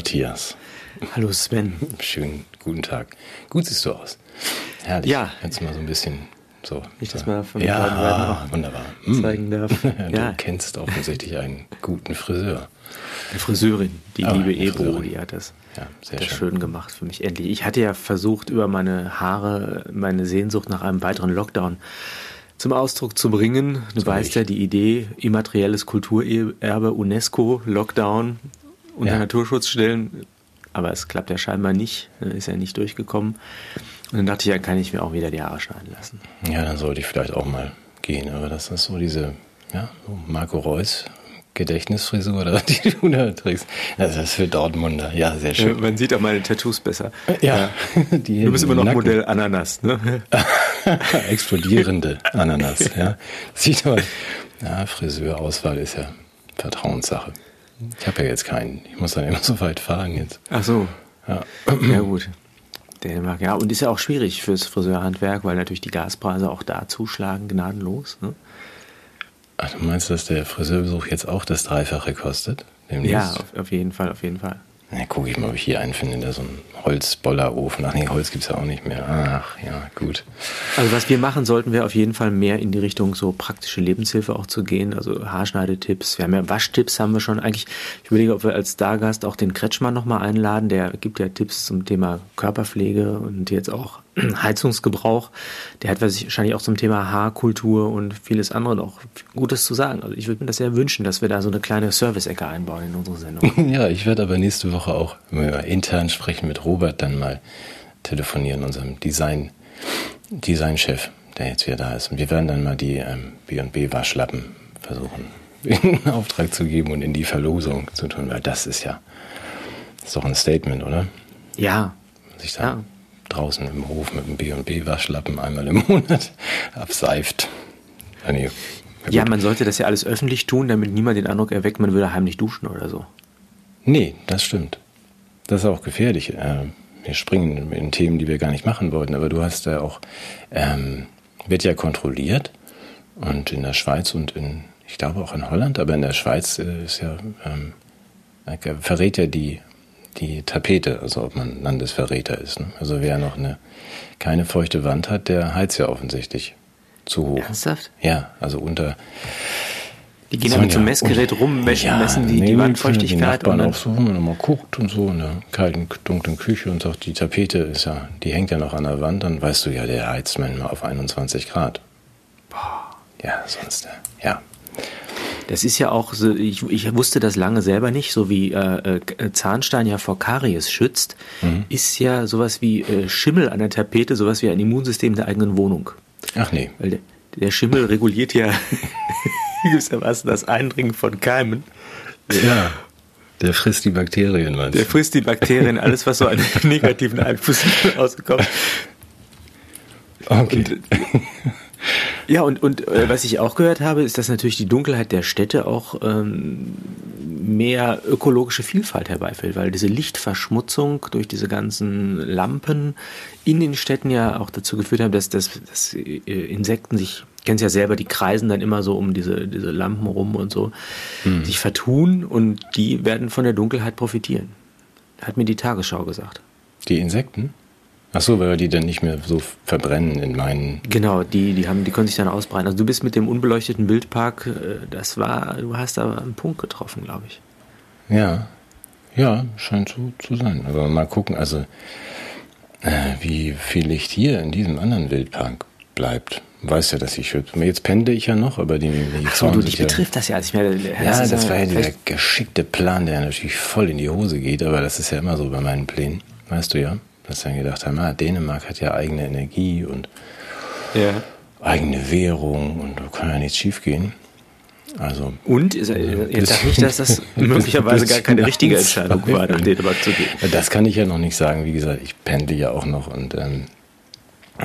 Matthias. Hallo Sven. Schönen guten Tag. Gut siehst du aus. Herrlich. Ja. Jetzt mal so ein bisschen so. Ich das so. mal von ja, wunderbar. Hm. zeigen darf. Du Ja. kennst offensichtlich einen guten Friseur. Eine Friseurin, die Ah, liebe Ebro, die hat das, Ja, sehr das schön. schön gemacht für mich endlich. Ich hatte ja versucht, über meine Haare meine Sehnsucht nach einem weiteren Lockdown zum Ausdruck zu bringen. Du weißt ja, die Idee, immaterielles Kulturerbe, UNESCO, Lockdown unter Ja. Naturschutz stellen. Aber es klappt ja scheinbar nicht, ne, ist ja nicht durchgekommen. Und dann dachte ich, ja, kann ich mir auch wieder die Haare schneiden lassen. Ja, dann sollte ich vielleicht auch mal gehen. Aber das ist so diese, ja, Marco Reus Gedächtnisfrisur, oder, die du da trägst. Das ist für Dortmunder. Ja, sehr schön. Man sieht auch meine Tattoos besser. Ja, die Du bist immer noch Nacken. Modell Ananas, ne? Explodierende Ananas, ja. Sieht aber, ja, Friseurauswahl ist ja Vertrauenssache. Ich habe ja jetzt keinen. Ich muss dann immer so weit fahren jetzt. Ach so. Ja. Ja, gut. Dänemark, ja. Und ist ja auch schwierig fürs Friseurhandwerk, weil natürlich die Gaspreise auch da zuschlagen, gnadenlos. Ne? Ach, du meinst, dass der Friseurbesuch jetzt auch das Dreifache kostet? Demnächst? Ja, auf, auf jeden Fall, auf jeden Fall. Na, gucke ich mal, ob ich hier einen finde, der so einen Holzbollerofen. Ach nee, Holz gibt's ja auch nicht mehr. Ach, ja, gut. Also was wir machen, sollten wir auf jeden Fall mehr in die Richtung so praktische Lebenshilfe auch zu gehen. Also Haarschneidetipps. Wir haben ja Waschtipps haben wir schon. Eigentlich, ich überlege, ob wir als Stargast auch den Kretschmann nochmal einladen. Der gibt ja Tipps zum Thema Körperpflege und jetzt auch Heizungsgebrauch. Der hat wahrscheinlich auch zum Thema Haarkultur und vieles andere noch Gutes zu sagen. Also ich würde mir das sehr wünschen, dass wir da so eine kleine Service-Ecke einbauen in unsere Sendung. Ja, ich werde aber nächste Woche auch wenn wir intern sprechen mit Robert dann mal telefonieren, unserem Design, Designchef, der jetzt wieder da ist. Und wir werden dann mal die ähm, B&B Waschlappen versuchen in Auftrag zu geben und in die Verlosung zu tun, weil das ist ja, das ist doch ein Statement, oder? Ja, Sich da Ja. Draußen im Hof mit dem B&B Waschlappen einmal im Monat abseift. Nee. Ja, man sollte das ja alles öffentlich tun, damit niemand den Eindruck erweckt, man würde heimlich duschen oder so. Nee, das stimmt. Das ist auch gefährlich. Äh, Wir springen in Themen, die wir gar nicht machen wollten, aber du hast ja auch, ähm, wird ja kontrolliert und in der Schweiz und in, ich glaube auch in Holland, aber in der Schweiz äh, ist ja, ähm, äh, verrät ja die, die Tapete, also ob man Landesverräter ist. Ne? Also wer noch eine, keine feuchte Wand hat, der heizt ja offensichtlich zu hoch. Ernsthaft? Ja, also unter Die gehen dann mit so einem Messgerät rum, messen, Ja, messen die, nee, die Die Wandfeuchtigkeit Nachbarn und dann, auch so, wenn man mal guckt und so in der kalten, dunklen Küche und sagt, die Tapete ist ja, die hängt ja noch an der Wand, dann weißt du ja, der heizt manchmal auf 21 Grad. Ja, sonst, äh, ja. Das ist ja auch so, ich, ich wusste das lange selber nicht, so wie äh, äh, Zahnstein ja vor Karies schützt, Mhm. ist ja sowas wie äh, Schimmel an der Tapete, sowas wie ein Immunsystem der eigenen Wohnung. Ach nee, Weil der, der Schimmel reguliert ja gewissermaßen das Eindringen von Keimen. ja. Der frisst die Bakterien, meinst Der du? frisst die Bakterien, alles, was so einen negativen Einfluss auskommt. Okay. Ja, und, und äh, was ich auch gehört habe, ist, dass natürlich die Dunkelheit der Städte auch ähm, mehr ökologische Vielfalt herbeiführt, weil diese Lichtverschmutzung durch diese ganzen Lampen in den Städten ja auch dazu geführt haben, dass, dass, dass äh, Insekten sich, kennst ja selber, die kreisen dann immer so um diese, diese Lampen rum und so, sich vertun und die werden von der Dunkelheit profitieren. Hat mir die Tagesschau gesagt. Die Insekten? Ach so, weil die dann nicht mehr so verbrennen in meinen. Genau, die, die haben, die können sich dann ausbreiten. Also du bist mit dem unbeleuchteten Wildpark, äh, das war, du hast da einen Punkt getroffen, glaube ich. Ja, ja, scheint so zu sein. Aber mal gucken, also äh, wie viel Licht hier in diesem anderen Wildpark bleibt. Weißt ja, dass ich jetzt pendle ich ja noch, aber die, die Ach so, du, dich ja, betrifft das ja. Also ich meine, Ja, das, ist war ja dieser vielleicht- geschickte Plan, der natürlich voll in die Hose geht, aber das ist ja immer so bei meinen Plänen. Weißt du ja, dass wir dann gedacht haben, ah, Dänemark hat ja eigene Energie und ja. eigene Währung und da kann ja nichts schiefgehen. Also Und ist, äh, jetzt bis- sag nicht, dass das möglicherweise gar keine richtige Entscheidung war, nach. Dänemark zu gehen. Das kann ich ja noch nicht sagen. Wie gesagt, ich pendle ja auch noch. Und, ähm,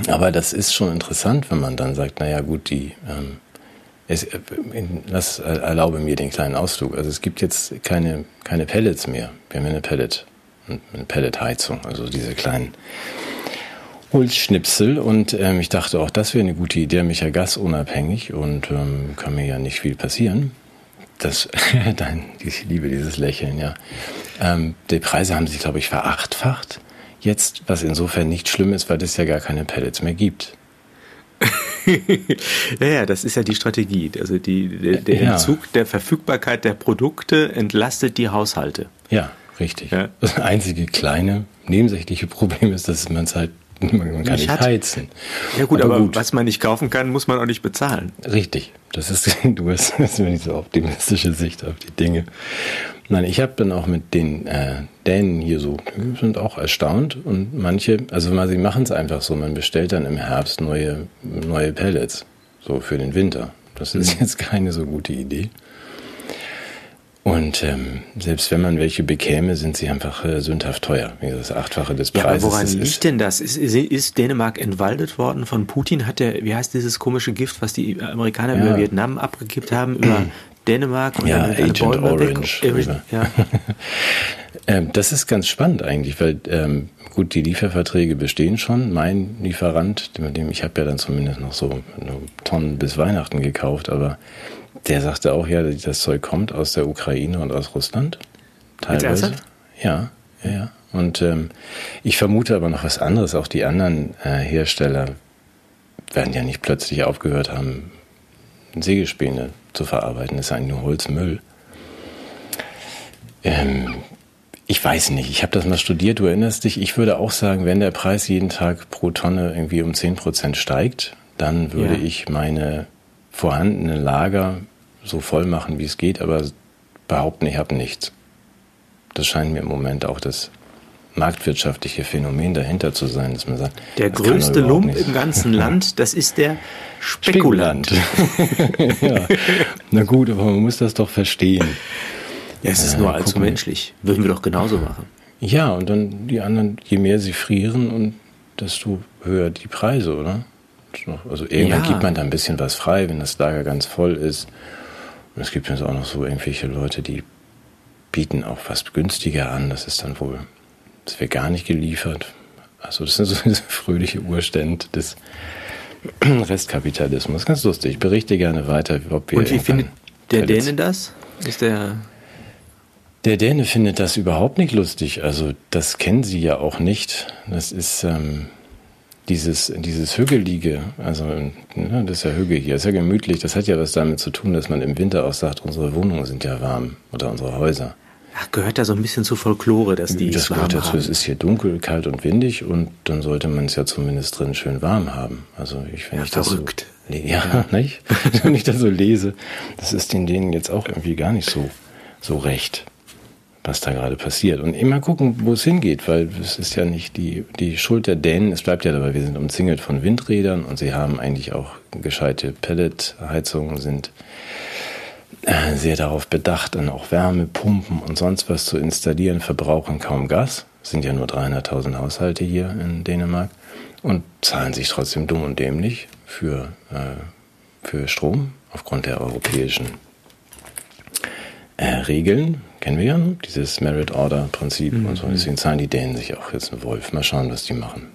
aber das ist schon interessant, wenn man dann sagt, naja gut, die, ähm, es, äh, in, das äh, erlaube mir den kleinen Ausflug. Also es gibt jetzt keine, keine Pellets mehr. Wir haben ja eine Pellet, eine Pelletheizung, also diese kleinen Holzschnipsel. Und ähm, ich dachte auch, das wäre eine gute Idee, mich ja gasunabhängig und ähm, kann mir ja nicht viel passieren. Das, dein, ich liebe dieses Lächeln, ja. Ähm, die Preise haben sich, glaube ich, verachtfacht. Jetzt, was insofern nicht schlimm ist, weil es ja gar keine Pellets mehr gibt. ja, ja, das ist ja die Strategie. Also die, der, der ja. Entzug der Verfügbarkeit der Produkte entlastet die Haushalte. Ja, richtig. Ja. Das einzige kleine nebensächliche Problem ist, dass man es halt man kann nicht, heizen. Ja gut, aber, aber gut. was man nicht kaufen kann, muss man auch nicht bezahlen. Richtig. Das ist, du hast, das ist nicht so optimistische Sicht auf die Dinge. Nein, ich habe dann auch mit den äh, Dänen hier so, die sind auch erstaunt und manche, also mal, sie machen es einfach so, man bestellt dann im Herbst neue, neue Pellets, so für den Winter. Das ist mhm. jetzt keine so gute Idee. Und ähm, selbst wenn man welche bekäme, sind sie einfach äh, sündhaft teuer. Das Achtfache des Preises. Ja, woran liegt denn das? Ist, ist, ist, Dänemark entwaldet worden von Putin? Hat der, wie heißt dieses komische Gift, was die Amerikaner ja. über Vietnam abgekippt haben, über Dänemark und ja, Agent Orange. Ja. ähm, das ist ganz spannend eigentlich, weil ähm, gut, die Lieferverträge bestehen schon. Mein Lieferant, dem, ich habe ja dann zumindest noch so Tonnen bis Weihnachten gekauft, aber der sagte auch, ja, das Zeug kommt aus der Ukraine und aus Russland. Teilweise. Ja, ja, ja. Und ähm, ich vermute aber noch was anderes. Auch die anderen äh, Hersteller werden ja nicht plötzlich aufgehört haben, Sägespäne zu verarbeiten. Das ist eigentlich nur Holzmüll. Ähm, ich weiß nicht, ich habe das mal studiert, du erinnerst dich. Ich würde auch sagen, wenn der Preis jeden Tag pro Tonne irgendwie um 10% steigt, dann würde ja. ich meine vorhandene Lager so voll machen, wie es geht, aber behaupten, ich habe nichts. Das scheint mir im Moment auch das marktwirtschaftliche Phänomen dahinter zu sein, dass man sagt, der größte Lump im ganzen Land, das ist der Spekulant. Spekulant. ja. Na gut, aber man muss das doch verstehen. Ja, es ist äh, nur allzu menschlich. Würden wir doch genauso machen. Ja, und dann die anderen, je mehr sie frieren und desto höher die Preise, oder? Also irgendwann ja. gibt man da ein bisschen was frei, wenn das Lager ganz voll ist. Es gibt jetzt auch noch so irgendwelche Leute, die bieten auch was günstiger an. Das ist dann wohl, das wird gar nicht geliefert. Also das sind so diese fröhliche Urstände des Restkapitalismus. Ganz lustig. Ich berichte gerne weiter, ob wir. Und wie findet der Däne das? Ist der. Der Däne findet das überhaupt nicht lustig. Also das kennen sie ja auch nicht. Das ist ähm, dieses, dieses Hügelige, also ne, das ist ja Hügel hier, ist ja gemütlich. Das hat ja was damit zu tun, dass man im Winter auch sagt, unsere Wohnungen sind ja warm oder unsere Häuser. Ach, gehört da so ein bisschen zu Folklore, dass die Das gehört dazu. Haben. Es ist hier dunkel, kalt und windig und dann sollte man es ja zumindest drin schön warm haben. Also ich, wenn ja, ich verrückt. das so, ja, ja. nicht? wenn ich das so lese, das ist den denen jetzt auch irgendwie gar nicht so, so recht was da gerade passiert. Und immer gucken, wo es hingeht, weil es ist ja nicht die, die Schuld der Dänen. Es bleibt ja dabei, wir sind umzingelt von Windrädern und sie haben eigentlich auch gescheite Pelletheizungen, sind äh, sehr darauf bedacht, dann auch Wärmepumpen und sonst was zu installieren, verbrauchen kaum Gas. Es sind ja nur 300.000 Haushalte hier in Dänemark und zahlen sich trotzdem dumm und dämlich für, äh, für Strom aufgrund der europäischen äh, Regeln kennen wir ja, dieses Merit Order Prinzip mhm. und so. Deswegen zahlen die Dänen sich auch jetzt einen Wolf. Mal schauen, was die machen.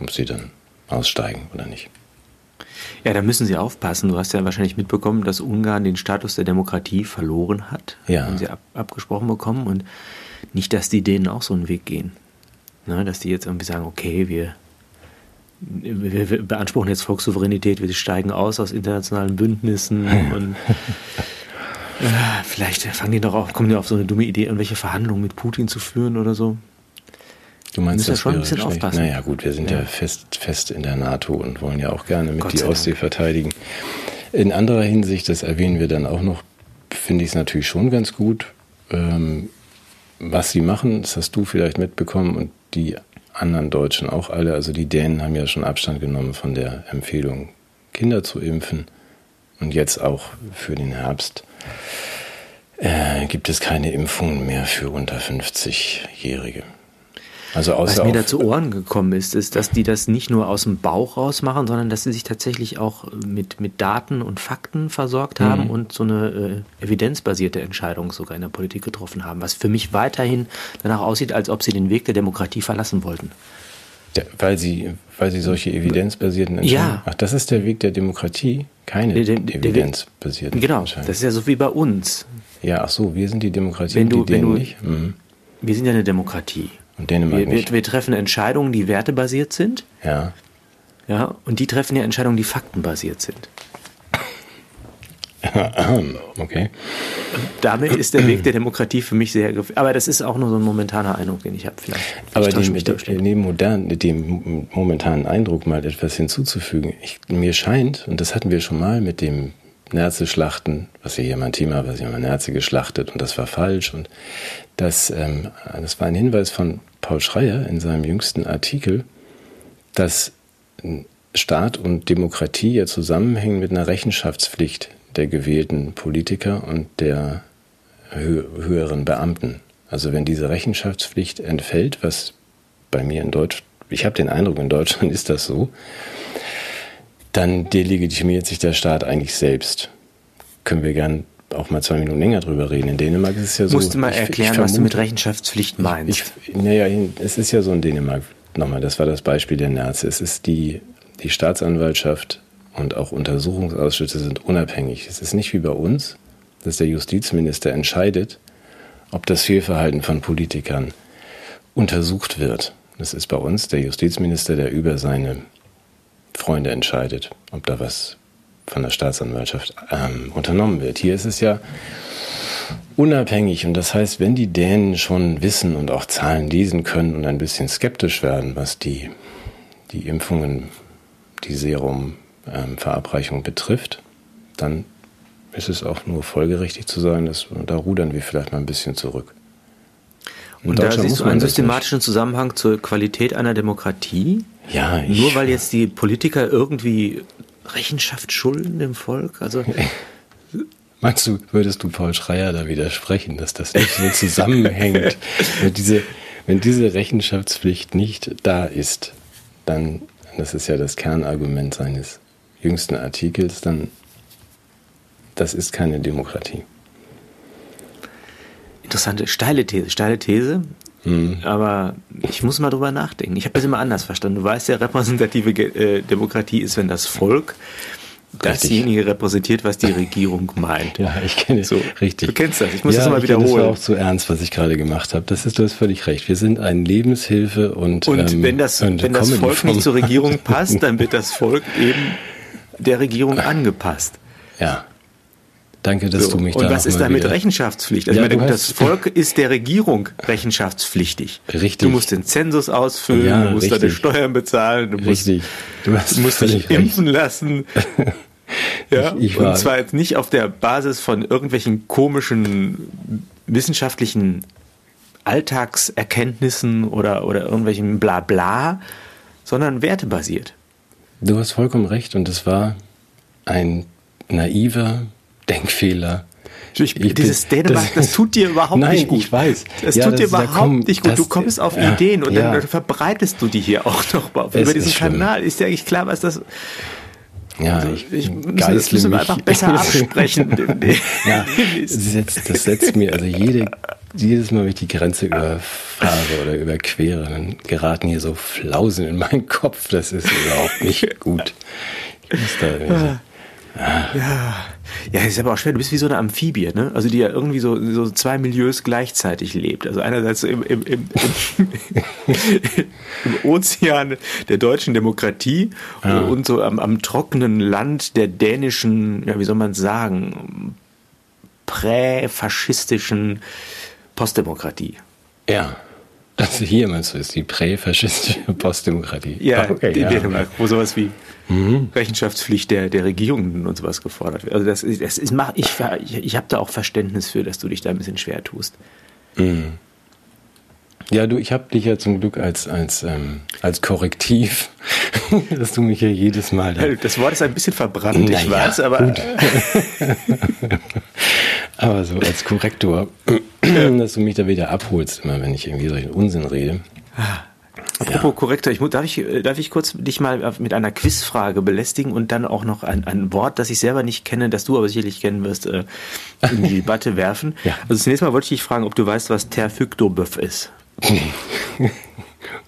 Ob sie dann aussteigen oder nicht. Ja, da müssen sie aufpassen. Du hast ja wahrscheinlich mitbekommen, dass Ungarn den Status der Demokratie verloren hat. Ja. Haben sie ab, abgesprochen bekommen. Und nicht, dass die Dänen auch so einen Weg gehen. Ne, dass die jetzt irgendwie sagen, okay, wir, wir, beanspruchen jetzt Volkssouveränität, wir steigen aus aus internationalen Bündnissen und Äh, vielleicht fangen die doch auf, kommen die auf so eine dumme Idee, irgendwelche Verhandlungen mit Putin zu führen oder so. Du meinst, das schon ein bisschen schlecht. aufpassen. Naja, gut, wir sind ja. ja, fest, fest in der NATO und wollen ja auch gerne mit Gott die Ostsee Dank. verteidigen. In anderer Hinsicht, das erwähnen wir dann auch noch, finde ich es natürlich schon ganz gut, ähm, was sie machen. Das hast du vielleicht mitbekommen und die anderen Deutschen auch alle. Also die Dänen haben ja schon Abstand genommen von der Empfehlung, Kinder zu impfen. Und jetzt auch für den Herbst äh, gibt es keine Impfungen mehr für unter 50-Jährige. Also Was mir da zu Ohren gekommen ist, ist, dass die das nicht nur aus dem Bauch raus machen, sondern dass sie sich tatsächlich auch mit, mit Daten und Fakten versorgt haben mhm. und so eine äh, evidenzbasierte Entscheidung sogar in der Politik getroffen haben. Was für mich weiterhin danach aussieht, als ob sie den Weg der Demokratie verlassen wollten. Ja, weil sie, weil sie solche evidenzbasierten Entscheidungen. Ja. Ach, das ist der Weg der Demokratie, keine der, der, evidenzbasierten Genau, das ist ja so wie bei uns. Ja, ach so, wir sind die Demokratie, wenn du, die wenn du, nicht. Mhm. wir sind ja eine Demokratie. Und Dänemark Wir, wir, nicht. wir treffen Entscheidungen, die wertebasiert sind. Ja. Ja, und die treffen ja Entscheidungen, die faktenbasiert sind. Okay. Damit ist der Weg der Demokratie für mich sehr gefährlich. Aber das ist auch nur so ein momentaner Eindruck, den ich habe. Vielleicht. Aber ich dem, dem, modern, dem momentanen Eindruck mal etwas hinzuzufügen. Ich, mir scheint, und das hatten wir schon mal mit dem Nerze-Schlachten, was ja hier mein Thema war, sie haben mal Nerze geschlachtet und das war falsch. Und das, ähm, das war ein Hinweis von Paul Schreier in seinem jüngsten Artikel, dass Staat und Demokratie ja zusammenhängen mit einer Rechenschaftspflicht der gewählten Politiker und der hö höheren Beamten. Also wenn diese Rechenschaftspflicht entfällt, was bei mir in Deutschland, ich habe den Eindruck, in Deutschland ist das so, dann delegitimiert sich der Staat eigentlich selbst. Können wir gern auch mal zwei Minuten länger drüber reden. In Dänemark ist es ja so. Musst du mal ich- erklären, ich was du mit vermute- Rechenschaftspflicht meinst. ich, naja, es ist ja so in Dänemark, nochmal, das war das Beispiel der Nerze. Es ist die, die Staatsanwaltschaft und auch Untersuchungsausschüsse sind unabhängig. Es ist nicht wie bei uns, dass der Justizminister entscheidet, ob das Fehlverhalten von Politikern untersucht wird. Das ist bei uns der Justizminister, der über seine Freunde entscheidet, ob da was von der Staatsanwaltschaft ähm, unternommen wird. Hier ist es ja unabhängig und das heißt, wenn die Dänen schon wissen und auch Zahlen lesen können und ein bisschen skeptisch werden, was die, die Impfungen, die Serum-Verabreichung betrifft, dann ist es auch nur folgerichtig zu sagen, dass da rudern wir vielleicht mal ein bisschen zurück. In und da siehst du einen systematischen Zusammenhang zur Qualität einer Demokratie. Ja, ich, Nur weil jetzt die Politiker irgendwie Rechenschaft schulden dem Volk. Also Meinst du, würdest du Paul Schreier da widersprechen, dass das nicht so zusammenhängt? wenn, diese, wenn diese Rechenschaftspflicht nicht da ist, dann, das ist ja das Kernargument seines jüngsten Artikels, dann, das ist keine Demokratie. interessante, steile These, steile These. Mhm. Aber ich muss mal drüber nachdenken. Ich habe das immer anders verstanden. Du weißt ja, repräsentative äh, Demokratie ist, wenn das Volk dasjenige repräsentiert, was die Regierung meint. Ja, ich kenne es. So, richtig. du kennst das. Ich muss ja, das mal ich- Das war wiederholen. auch zu ernst, was ich gerade gemacht habe. Das ist, du hast völlig recht. Wir sind ein Lebenshilfe und Und ähm, wenn das, wenn das Volk nicht zur Regierung passt, dann wird das Volk eben der Regierung angepasst. Ja. Danke, dass So. du mich Und da was noch ist mal da mit wieder- Rechenschaftspflicht? Also Ja, meine, das Volk ist der Regierung rechenschaftspflichtig. Richtig. Du musst den Zensus ausfüllen, Ja, du musst deine. Steuern bezahlen, du musst, Richtig. Du hast du musst dich recht. impfen lassen. ja, Ich- ich und zwar jetzt nicht auf der Basis von irgendwelchen komischen wissenschaftlichen Alltagserkenntnissen oder, oder irgendwelchen Blabla, sondern wertebasiert. Du hast vollkommen recht und es war ein naiver Denkfehler. Ich, Ich dieses bin- Dänemark, das, das- tut dir überhaupt Nein, nicht gut. ich weiß. Das Ja, tut dir das- da überhaupt kommen- nicht gut. du das- kommst auf ja, Ideen und ja. dann verbreitest du die hier auch noch mal Es über diesen. Kanal. Ist ja eigentlich klar, was das. Ja, Also, ich, geißle das müssen wir einfach besser absprechen. ja, das setzt, das setzt mir, also jede, jedes Mal, wenn ich die Grenze überfahre oder überquere, dann geraten hier so Flausen in meinen Kopf. Das ist überhaupt nicht gut. Ich muss da irgendwie- Ja, ja, ist aber auch schwer. Du bist wie so eine Amphibie, ne? Also die ja irgendwie so, so zwei Milieus gleichzeitig lebt. Also einerseits im, im, im, im, Ozean der deutschen Demokratie und so am, am trockenen Land der dänischen, ja, wie soll man sagen, präfaschistischen Postdemokratie. ja. Also hier meinst du, ist die präfaschistische Postdemokratie. Ja, okay, in ja. Dänemark, wo sowas wie Rechenschaftspflicht der, der Regierungen und sowas gefordert wird. Also das ist, das ist mach, ich, ich, ich habe da auch Verständnis für, dass du dich da ein bisschen schwer tust. Ja, du, ich habe dich ja zum Glück als, als, ähm, als Korrektiv, dass du mich ja jedes Mal da Das Wort ist ein bisschen verbrannt, ich Naja, weiß, aber. Aber so als Korrektor, dass du mich da wieder abholst, immer wenn ich irgendwie solchen Unsinn rede. Apropos Korrektor, ich, mu- darf, ich, äh, darf ich kurz dich mal mit einer Quizfrage belästigen und dann auch noch ein, ein Wort, das ich selber nicht kenne, das du aber sicherlich kennen wirst, äh, in die Debatte werfen. Ja. Also zunächst mal wollte ich dich fragen, ob du weißt, was Terfyctoböff ist.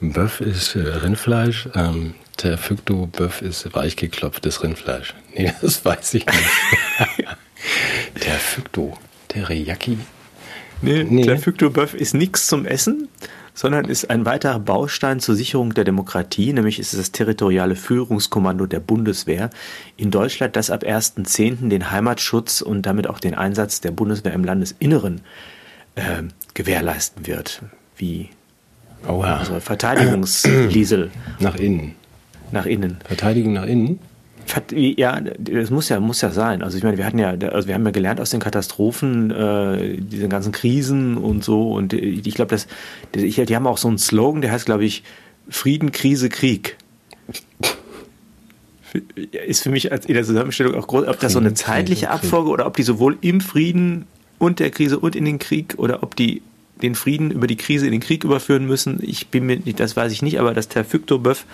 Böff ist äh, Rindfleisch, ähm, der Fykto-Böff ist weichgeklopftes Rindfleisch. Nee, das weiß ich nicht. der Fykto, Teriyaki. Nee, nee. der Fuktobeuf ist nichts zum Essen, sondern ist ein weiterer Baustein zur Sicherung der Demokratie, nämlich ist es das territoriale Führungskommando der Bundeswehr in Deutschland, das ab 1.10. den Heimatschutz und damit auch den Einsatz der Bundeswehr im Landesinneren äh, gewährleisten wird. Wie Oha. Also Verteidigungsliesel. Nach innen. Nach innen. Verteidigung nach innen? Ja, das muss ja, muss ja sein. Also ich meine, wir hatten ja, also wir haben ja gelernt aus den Katastrophen, äh, diese ganzen Krisen und so. Und ich glaube, dass die haben auch so einen Slogan, der heißt, glaube ich, Frieden, Krise, Krieg. Ist für mich in der Zusammenstellung auch groß, ob das so eine zeitliche Abfolge oder ob die sowohl im Frieden und der Krise und in den Krieg oder ob die den Frieden über die Krise in den Krieg überführen müssen. Ich bin mir nicht, das weiß ich nicht, aber das Terfyktobeuf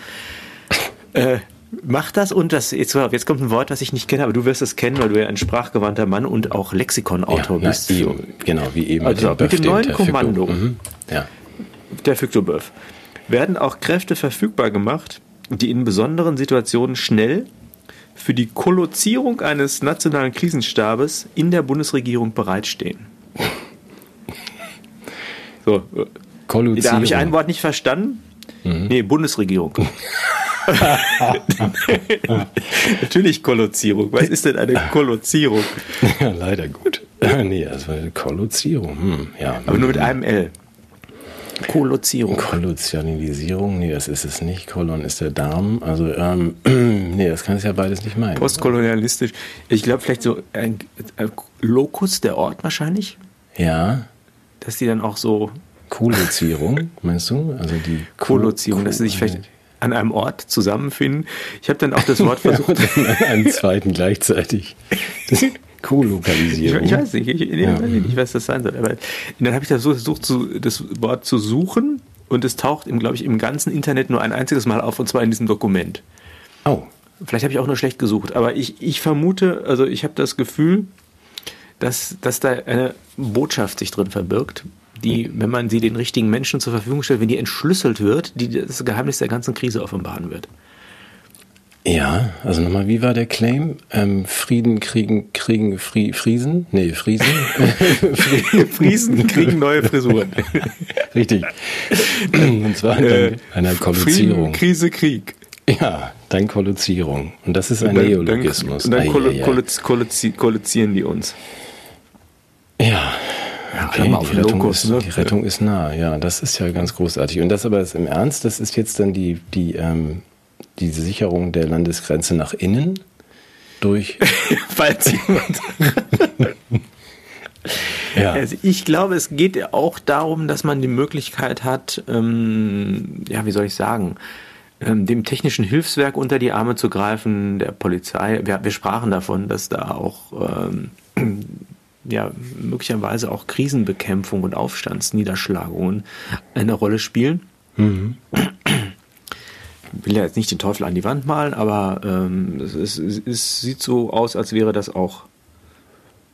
äh, macht das und das, jetzt, jetzt kommt ein Wort, das ich nicht kenne, aber du wirst es kennen, weil du ja ein sprachgewandter Mann und auch Lexikonautor ja, bist. Na, genau, wie eben. Also mit, dem neuen Kommando, mhm. ja. der werden auch Kräfte verfügbar gemacht, die in besonderen Situationen schnell für die Kollozierung eines nationalen Krisenstabes in der Bundesregierung bereitstehen. So. Da habe ich ein Wort nicht verstanden. Mhm. Nee, Bundesregierung. Natürlich Kollozierung. Was ist denn eine Kollozierung? Ja, leider gut. nee, also eine Kollozierung. Hm, ja. Aber nur mit einem L. Kollozierung. Kollozialisierung, nee, das ist es nicht. Kolon ist der Darm. Also, ähm, nee, das kann es ja beides nicht meinen. Postkolonialistisch. Ich glaube, vielleicht so ein, ein Lokus, der Ort wahrscheinlich. Ja dass die dann auch so. Kolozierung, meinst du? Also die Kolozierung, dass sie sich vielleicht an einem Ort zusammenfinden. Ich habe dann auch das Wort versucht. Ja, an einem zweiten gleichzeitig. Das Kolokalisierung. Ich, ich, weiß nicht, ich, nee, ja. weiß nicht, was das sein soll. Aber dann habe ich versucht, zu, das Wort zu suchen und es taucht, glaube ich, im ganzen Internet nur ein einziges Mal auf und zwar in diesem Dokument. Oh. Vielleicht habe ich auch nur schlecht gesucht, aber ich, ich vermute, also ich habe das Gefühl, dass, dass da eine Botschaft sich drin verbirgt, die, wenn man sie den richtigen Menschen zur Verfügung stellt, wenn die entschlüsselt wird, die das Geheimnis der ganzen Krise offenbaren wird. Ja, also nochmal, wie war der Claim? Ähm, Frieden kriegen, kriegen Fri Friesen? Nee, Friesen. Friesen kriegen neue Frisuren. Richtig. Und zwar äh, einer Kollizierung. Frieden, Krise, Krieg. Ja, dann Kollizierung. Und das ist ein dann, Neologismus. Und dann, dann kollizieren die uns. Ja. Okay, die, Rettung Locus, ist, ne? die Rettung ist nah, ja, das ist ja ganz großartig. Und das aber ist im Ernst, das ist jetzt dann die, die, ähm, die Sicherung der Landesgrenze nach innen durch. Falls jemand. ja. Also ich glaube, es geht auch darum, dass man die Möglichkeit hat, ähm, ja, wie soll ich sagen, ähm, dem technischen Hilfswerk unter die Arme zu greifen, der Polizei. Wir, wir sprachen davon, dass da auch ähm, ja möglicherweise auch Krisenbekämpfung und Aufstandsniederschlagungen eine Rolle spielen. Mhm. Ich will ja jetzt nicht den Teufel an die Wand malen, aber ähm, es, es, es, sieht so aus, als wäre das auch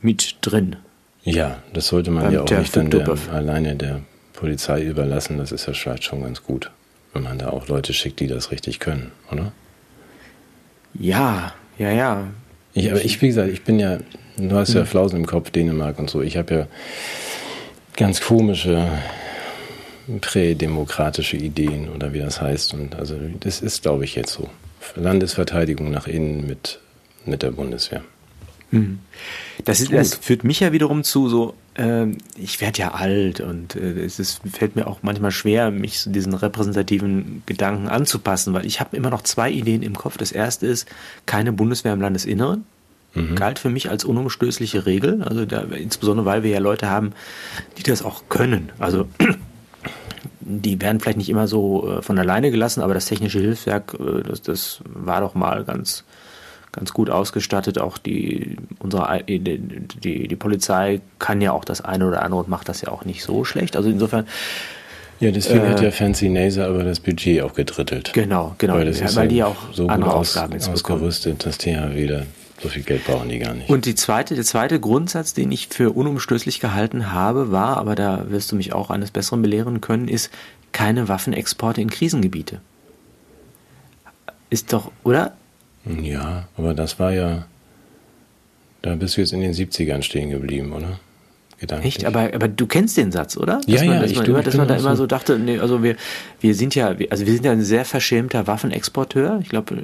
mit drin. Ja, das sollte man ja auch nicht dann der, alleine der Polizei überlassen. Das ist ja vielleicht schon ganz gut, wenn man da auch Leute schickt, die das richtig können, oder? Ja, ja, ja. Ich, aber ich, wie gesagt, ich bin ja Du hast ja Flausen im Kopf, Dänemark und so. Ich habe ja ganz komische prädemokratische Ideen oder wie das heißt. Und also das ist, glaube ich, jetzt so. Landesverteidigung nach innen mit, mit der Bundeswehr. Mhm. Das, ist, das führt mich ja wiederum zu so, äh, ich werde ja alt und äh, es ist, fällt mir auch manchmal schwer, mich zu diesen repräsentativen Gedanken anzupassen, weil ich habe immer noch zwei Ideen im Kopf. Das erste ist, keine Bundeswehr im Landesinneren mhm. galt für mich als unumstößliche Regel. Also da, insbesondere weil wir ja Leute haben, die das auch können. Also die werden vielleicht nicht immer so äh, von alleine gelassen, aber das technische Hilfswerk, äh, das, das war doch mal ganz ganz gut ausgestattet. Auch die unsere die, die, die Polizei kann ja auch das eine oder andere und macht das ja auch nicht so schlecht. Also insofern ja, deswegen äh, hat ja Fancy Naser aber das Budget auch gedrittelt. Genau, genau. Weil, das ja, ist weil die ja auch so andere aus, Aufgaben jetzt ausgerüstet, dass die ja wieder so viel Geld brauchen die gar nicht. Und die zweite, der zweite Grundsatz, den ich für unumstößlich gehalten habe, war, aber da wirst du mich auch eines Besseren belehren können, ist keine Waffenexporte in Krisengebiete. Ist doch, oder? Ja, aber das war ja, da bist du jetzt in den 70ern stehen geblieben, oder? Gedanklich. Echt? Aber, aber du kennst den Satz, oder? Dass Ja, man, ja, dass ich man, du- immer, dass man da immer so- dachte, nee, also wir, wir sind ja, also wir sind ja ein sehr verschämter Waffenexporteur. Ich glaube,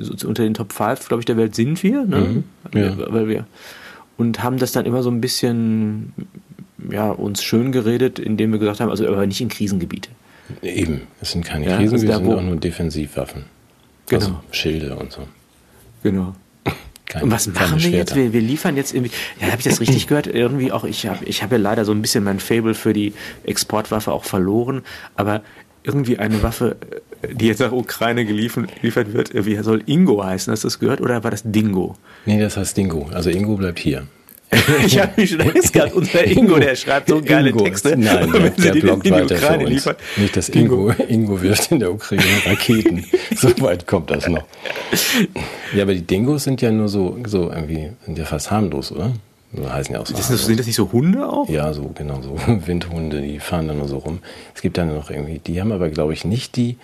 so unter den Top 5, glaube ich, der Welt sind wir, ne? Mhm, ja. Weil wir und haben das dann immer so ein bisschen ja, uns schön geredet, indem wir gesagt haben, also aber nicht in Krisengebiete. Eben, es sind keine Ja, Krisen, also da, sind auch nur Defensivwaffen. Genau. Also Schilde und so. Genau. Keine, Und was machen wir jetzt? Wir, wir liefern jetzt irgendwie. Ja, habe ich das richtig gehört? Irgendwie auch, ich habe ich hab ja leider so ein bisschen mein Fable für die Exportwaffe auch verloren, aber irgendwie eine Waffe, die jetzt nach Ukraine geliefert, geliefert wird, wie soll Ingo heißen? Hast du das gehört? Oder war das Dingo? Nee, das heißt Dingo. Also Ingo bleibt hier. Ich habe mich schon Angst gehabt, unser Ingo, der schreibt so geile Ingo, Texte. Nein, der, wenn sie der die blockt in die Ukraine liefern- Nicht, dass Ingo, Ingo wirft in der Ukraine Raketen. so weit kommt das noch. Ja, aber die Dingos sind ja nur so, so irgendwie, sind ja fast harmlos, oder? So heißen ja auch so. Das harmlos. sind das nicht so Hunde auch? Ja, so, genau, so Windhunde, die fahren dann nur so rum. Es gibt dann noch irgendwie, die haben aber, glaube ich, nicht die,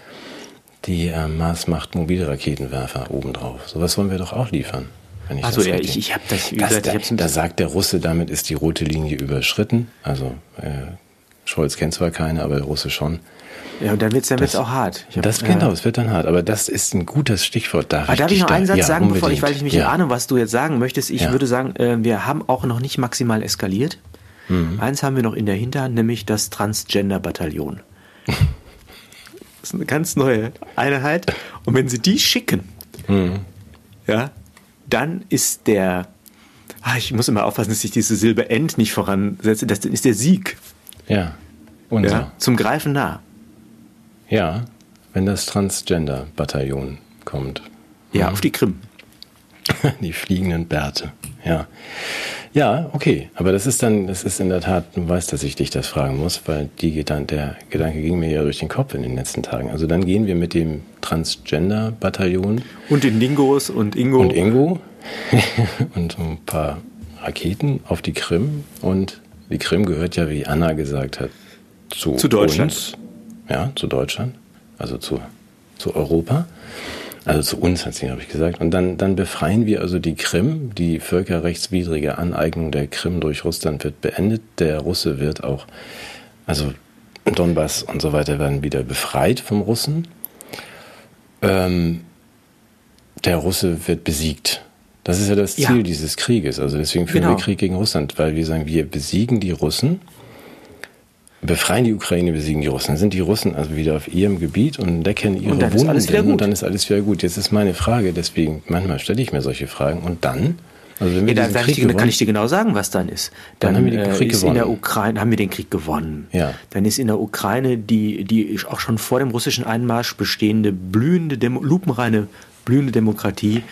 die äh, Mars-Macht Mobilraketenwerfer obendrauf. Sowas wollen wir doch auch liefern. Wenn ich Also ja, ich, ich habe das, wie das, gesagt, ich da, ein da sagt der Russe, damit ist die rote Linie überschritten. Also äh, Scholz kennt zwar keine, aber der Russe schon. ja, und dann wird's das- auch hart. Ich hab- Das genau, es wird dann hart. Aber das ist ein gutes Stichwort. Darf Aber darf ich noch da- einen Satz ja, sagen, bevor ich, unbedingt. weil ich mich ja. ahne, was du jetzt sagen möchtest? Ich Ja. würde sagen, äh, wir haben auch noch nicht maximal eskaliert. Mhm. Eins haben wir noch in der Hinterhand, nämlich das Transgender-Bataillon. Das ist eine ganz neue Einheit. Und wenn sie die schicken, Mhm. ja, dann ist der, ah, ich muss immer aufpassen, dass ich diese Silbe End nicht voransetze, das ist der Sieg Ja, unser. ja, zum Greifen nah. Ja, wenn das Transgender-Bataillon kommt. Ja, auf die Krim. Die fliegenden Bärte. Ja. Ja, okay. Aber das ist dann, das ist in der Tat, du weißt, dass ich dich das fragen muss, weil die Gedan der Gedanke ging mir ja durch den Kopf in den letzten Tagen. Also dann gehen wir mit dem Transgender-Bataillon Und den Dingos und Ingo. und Ingo und so ein paar Raketen auf die Krim. Und die Krim gehört ja, wie Anna gesagt hat, zu, Zu Deutschland. Uns. Ja, zu Deutschland. Also zu, zu Europa. Also zu uns, hat sie, glaube ich, gesagt. Und dann, dann befreien wir also die Krim. Die völkerrechtswidrige Aneignung der Krim durch Russland wird beendet. Der Russe wird auch, also Donbass und so weiter werden wieder befreit vom Russen. Ähm, der Russe wird besiegt. Das ist ja das Ja. Ziel dieses Krieges. Also deswegen führen Genau. wir Krieg gegen Russland, weil wir sagen, wir besiegen die Russen, befreien die Ukraine, besiegen die Russen. Dann sind die Russen also wieder auf ihrem Gebiet und decken ihre Und dann ist Wunden alles wieder gut. und dann ist alles wieder gut. Jetzt ist meine Frage, deswegen manchmal stelle ich mir solche Fragen und dann, also wenn wir Ja, da diesen kann ich, Krieg dir, kann gewonnen, ich dir genau sagen, was dann ist. Dann haben wir den äh, Krieg ist in der gewonnen. Ukraine haben wir den Krieg gewonnen. Ja. Dann ist in der Ukraine die, die auch schon vor dem russischen Einmarsch bestehende blühende, Demo, lupenreine blühende Demokratie,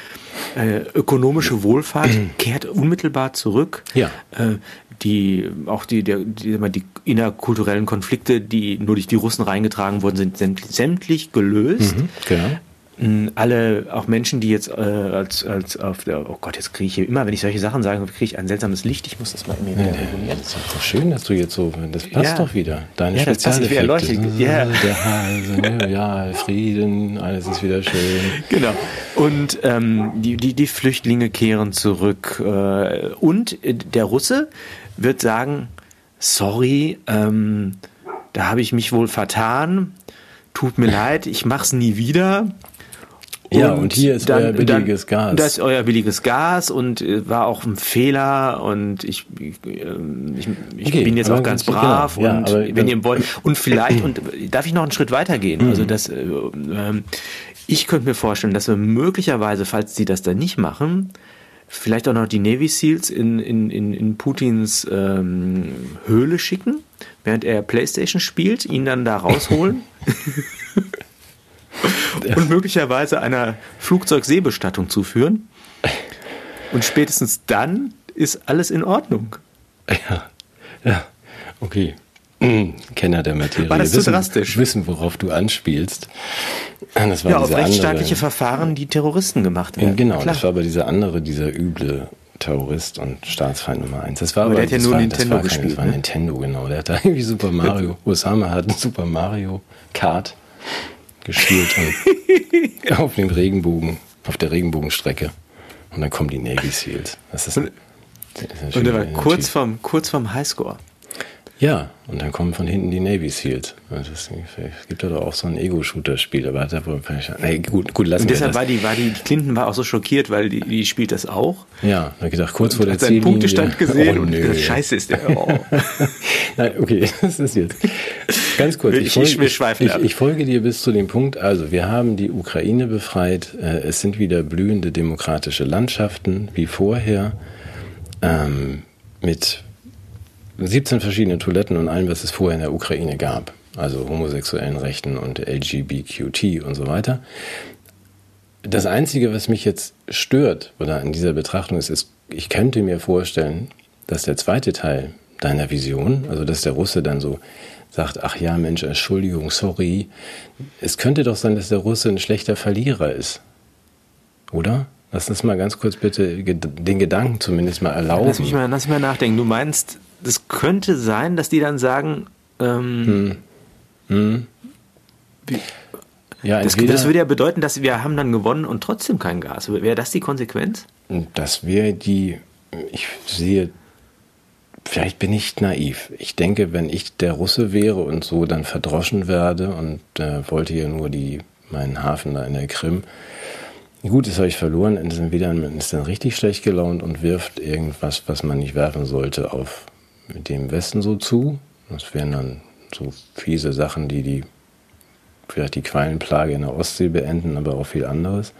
äh, ökonomische Wohlfahrt kehrt unmittelbar zurück. Ja. Äh, die auch die, der, die, die innerkulturellen Konflikte, die nur durch die Russen reingetragen wurden, sind sämt- sämtlich gelöst. Mhm, genau. Mm, alle, auch Menschen, die jetzt äh, als, als auf der, oh Gott, jetzt kriege ich hier immer, wenn ich solche Sachen sage, kriege ich ein seltsames Licht. Ich muss das mal in mir wieder regulieren. Das ist doch schön, dass du jetzt so, das passt Ja. doch wieder. Deine Ja, das passt, Spezialeffekte. erleuchtet. Ja. Der Hase, ja, Frieden, alles ist wieder schön. Genau. Und ähm, die, die, die Flüchtlinge kehren zurück. Äh, und äh, der Russe wird sagen, sorry, ähm, da habe ich mich wohl vertan. Tut mir leid, ich mach's nie wieder. Ja, und hier ist euer billiges Gas. Das ist euer billiges Gas und äh, war auch ein Fehler und ich, ich, ähm, ich, ich Okay, bin jetzt auch ganz genau, brav ja, und aber wenn dann- ihr wollt und vielleicht und darf ich noch einen Schritt weiter gehen? Mhm. Also das, äh, ähm, ich könnte mir vorstellen, dass wir möglicherweise, falls sie das dann nicht machen, vielleicht auch noch die Navy Seals in, in, in, in Putins ähm, Höhle schicken, während er Playstation spielt, ihn dann da rausholen. und möglicherweise einer Flugzeugseebestattung zuführen. Und spätestens dann ist alles in Ordnung. Ja, ja, okay. Mm, Kenner der Materie. War das zu wissen, drastisch? Wissen, worauf du anspielst. Das war Ja, auf rechtsstaatliche andere, Verfahren, die Terroristen gemacht Ja, werden. Genau, Klar. das war aber dieser andere, dieser üble Terrorist und Staatsfeind Nummer eins. Das war Aber aber, der hat ja das nur war, Nintendo das war kein- gespielt, Das war ne? Nintendo, genau. Der hat da irgendwie Super Mario, Osama hat Super Mario Kart gespielt und auf dem Regenbogen, auf der Regenbogenstrecke. Und dann kommen die Navy Seals. Das ist, Und er war kurz vom, kurz vom Highscore. Ja, und dann kommen von hinten die Navy Seals. Also es gibt ja doch auch so ein Ego-Shooter-Spiel, aber hat er wohl nee, gut, gut, lassen Und deshalb war die, war die Clinton war auch so schockiert, weil die, die spielt das auch. Ja, da gedacht, kurz vor der hat seinen Punktestand gesehen oh, und nö. gesagt, scheiße ist der. Oh. Nein, okay, das ist jetzt ganz kurz. Ich- ich- schweifen ich, ich folge dir bis zu dem Punkt. Also, wir haben die Ukraine befreit. Äh, Es sind wieder blühende demokratische Landschaften wie vorher. Ähm, mit 17 verschiedenen Toiletten und allem, was es vorher in der Ukraine gab. Also homosexuellen Rechten und LGBTQT und so weiter. Das Einzige, was mich jetzt stört oder in dieser Betrachtung ist, ist, ich könnte mir vorstellen, dass der zweite Teil deiner Vision, also dass der Russe dann so sagt, ach ja, Mensch, Entschuldigung, sorry. Es könnte doch sein, dass der Russe ein schlechter Verlierer ist. Oder? Lass uns mal ganz kurz bitte den Gedanken zumindest mal erlauben. Lass mich mal, lass mich mal nachdenken. Du meinst, es könnte sein, dass die dann sagen, ähm, ja, das, entweder, das würde ja bedeuten, dass wir haben dann gewonnen und trotzdem kein Gas. Wäre das die Konsequenz? Das wäre die, ich sehe, vielleicht bin ich naiv. Ich denke, wenn ich der Russe wäre und so dann verdroschen werde und äh, wollte ja nur die, meinen Hafen da in der Krim, gut, das habe ich verloren, wieder man ist dann richtig schlecht gelaunt und wirft irgendwas, was man nicht werfen sollte, auf dem Westen so zu. Das wären dann so fiese Sachen, die die vielleicht die Quallenplage in der Ostsee beenden, aber auch viel anderes.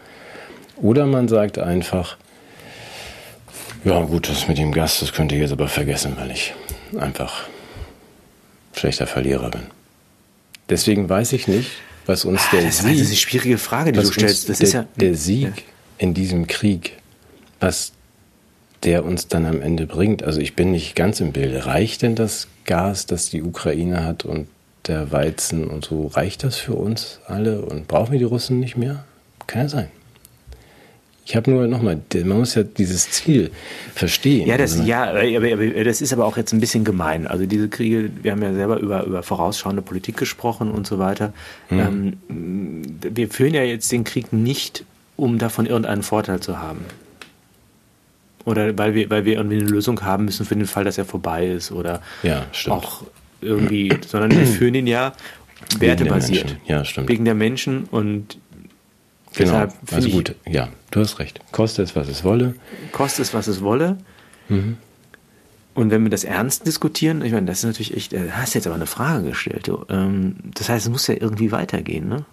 Oder man sagt einfach, ja gut, das mit dem Gast, das könnt ihr jetzt aber vergessen, weil ich einfach schlechter Verlierer bin. Deswegen weiß ich nicht, was uns der Ah, das ist eine Sieg, schwierige Frage, die du stellst. Das der, ist ja der Sieg in diesem Krieg, was der uns dann am Ende bringt. Also ich bin nicht ganz im Bilde. Reicht denn das Gas, das die Ukraine hat und der Weizen und so, reicht das für uns alle und brauchen wir die Russen nicht mehr? Kann ja sein. Ich habe nur nochmal, man muss ja dieses Ziel verstehen. Ja, das, Also ja aber, aber, das ist aber auch jetzt ein bisschen gemein. Also diese Kriege, wir haben ja selber über, über vorausschauende Politik gesprochen und so weiter. Ähm, wir führen ja jetzt den Krieg nicht, um davon irgendeinen Vorteil zu haben. Oder weil wir, weil wir irgendwie eine Lösung haben müssen für den Fall, dass er vorbei ist. Oder Ja, auch irgendwie, sondern wir führen ihn ja wertebasiert. Ja, stimmt. Wegen der Menschen und Genau. Also gut, ja, du hast recht. Koste es, was es wolle. koste es, was es wolle. Mhm. Und wenn wir das ernst diskutieren, ich meine, das ist natürlich echt, äh, hast jetzt aber eine Frage gestellt. Du. Ähm, das heißt, es muss ja irgendwie weitergehen, ne?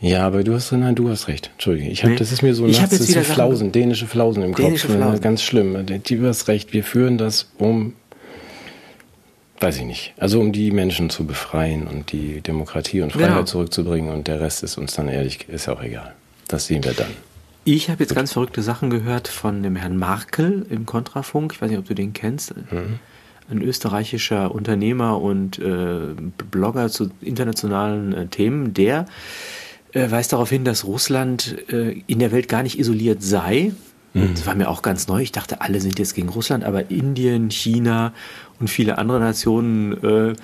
Ja, aber du hast nein, du hast recht. Entschuldige, ich hab, Nee. das ist mir so jetzt das sind Flausen, dänische Flausen im Dänische Kopf. Flausen. Ganz schlimm. Du hast recht. Wir führen das um, weiß ich nicht, also um die Menschen zu befreien und die Demokratie und Freiheit Genau. zurückzubringen und der Rest ist uns dann ehrlich, ist auch egal. Das sehen wir dann. Ich habe jetzt ganz verrückte Sachen gehört von dem Herrn Markel im Kontrafunk. Ich weiß nicht, ob du den kennst. Mhm. Ein österreichischer Unternehmer und äh, Blogger zu internationalen äh, Themen, der weist darauf hin, dass Russland äh, in der Welt gar nicht isoliert sei. Das war mir auch ganz neu. Ich dachte, alle sind jetzt gegen Russland, aber Indien, China und viele andere Nationen äh,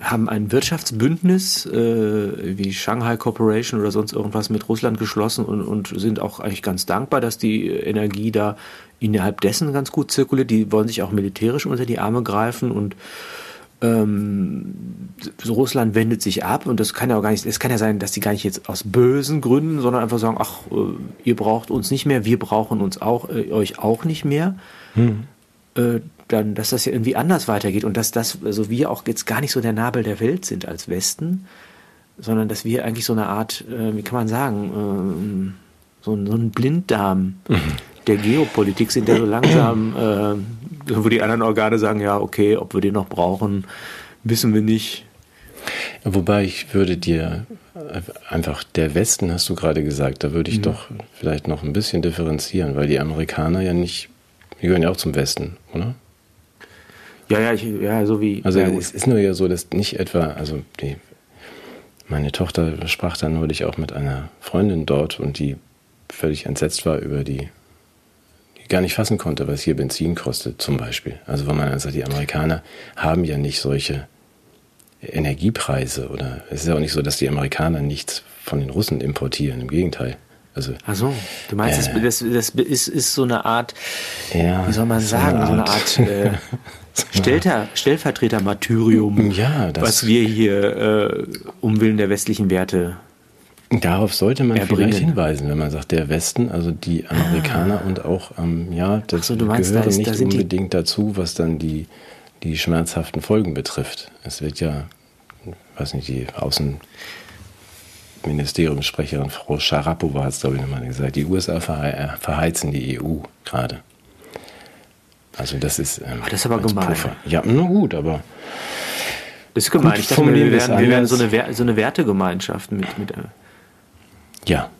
haben ein Wirtschaftsbündnis äh, wie Shanghai Corporation oder sonst irgendwas mit Russland geschlossen und, und sind auch eigentlich ganz dankbar, dass die Energie da innerhalb dessen ganz gut zirkuliert. Die wollen sich auch militärisch unter die Arme greifen und ähm, Russland wendet sich ab und das kann ja auch gar nicht, es kann ja sein, dass die gar nicht jetzt aus bösen Gründen, sondern einfach sagen, ach, äh, ihr braucht uns nicht mehr, wir brauchen uns auch, äh, euch auch nicht mehr. Äh, dann, dass das ja irgendwie anders weitergeht und dass das, also wir auch jetzt gar nicht so der Nabel der Welt sind als Westen, sondern dass wir eigentlich so eine Art, äh, wie kann man sagen, ähm, so, ein- so ein Blinddarm der Geopolitik sind, der so langsam, äh, wo die anderen Organe sagen, ja, okay, ob wir den noch brauchen, wissen wir nicht. Wobei ich würde dir äh, einfach, der Westen hast du gerade gesagt, da würde ich doch vielleicht noch ein bisschen differenzieren, weil die Amerikaner ja nicht, die gehören ja auch zum Westen, oder? Ja, ja, ich, ja, so wie. Also ja, es ist nur ja so, dass nicht etwa, also die, meine Tochter sprach dann neulich auch mit einer Freundin dort und die völlig entsetzt war über die gar nicht fassen konnte, was hier Benzin kostet zum Beispiel. Also wenn man sagt, die Amerikaner haben ja nicht solche Energiepreise oder es ist ja auch nicht so, dass die Amerikaner nichts von den Russen importieren, im Gegenteil. Also, Ach so, du meinst, Äh. das, das, ist, ist so eine Art, ja, wie soll man so eine sagen, so eine Art- Art äh, Stellter, Stellvertreter-Martyrium, Ja, was wir hier äh, um Willen der westlichen Werte. Darauf sollte man erbringen. vielleicht hinweisen, wenn man sagt, der Westen, also die Amerikaner und auch, ähm, ja, das so, meinst, gehören da ist- da nicht die- unbedingt dazu, was dann die, die schmerzhaften Folgen betrifft. Es wird ja, weiß nicht, die Außenministeriumssprecherin Frau Sharapova hat es, glaube ich, nochmal gesagt, die USA äh, verheizen die EU gerade. Also das ist, ähm, Ah, das ist aber gemein. Puffer. Ja, na gut, aber Das ist gemein. Ich dachte, wir formulieren wir anders. so, eine, so eine Wertegemeinschaft mit. mit äh, ja,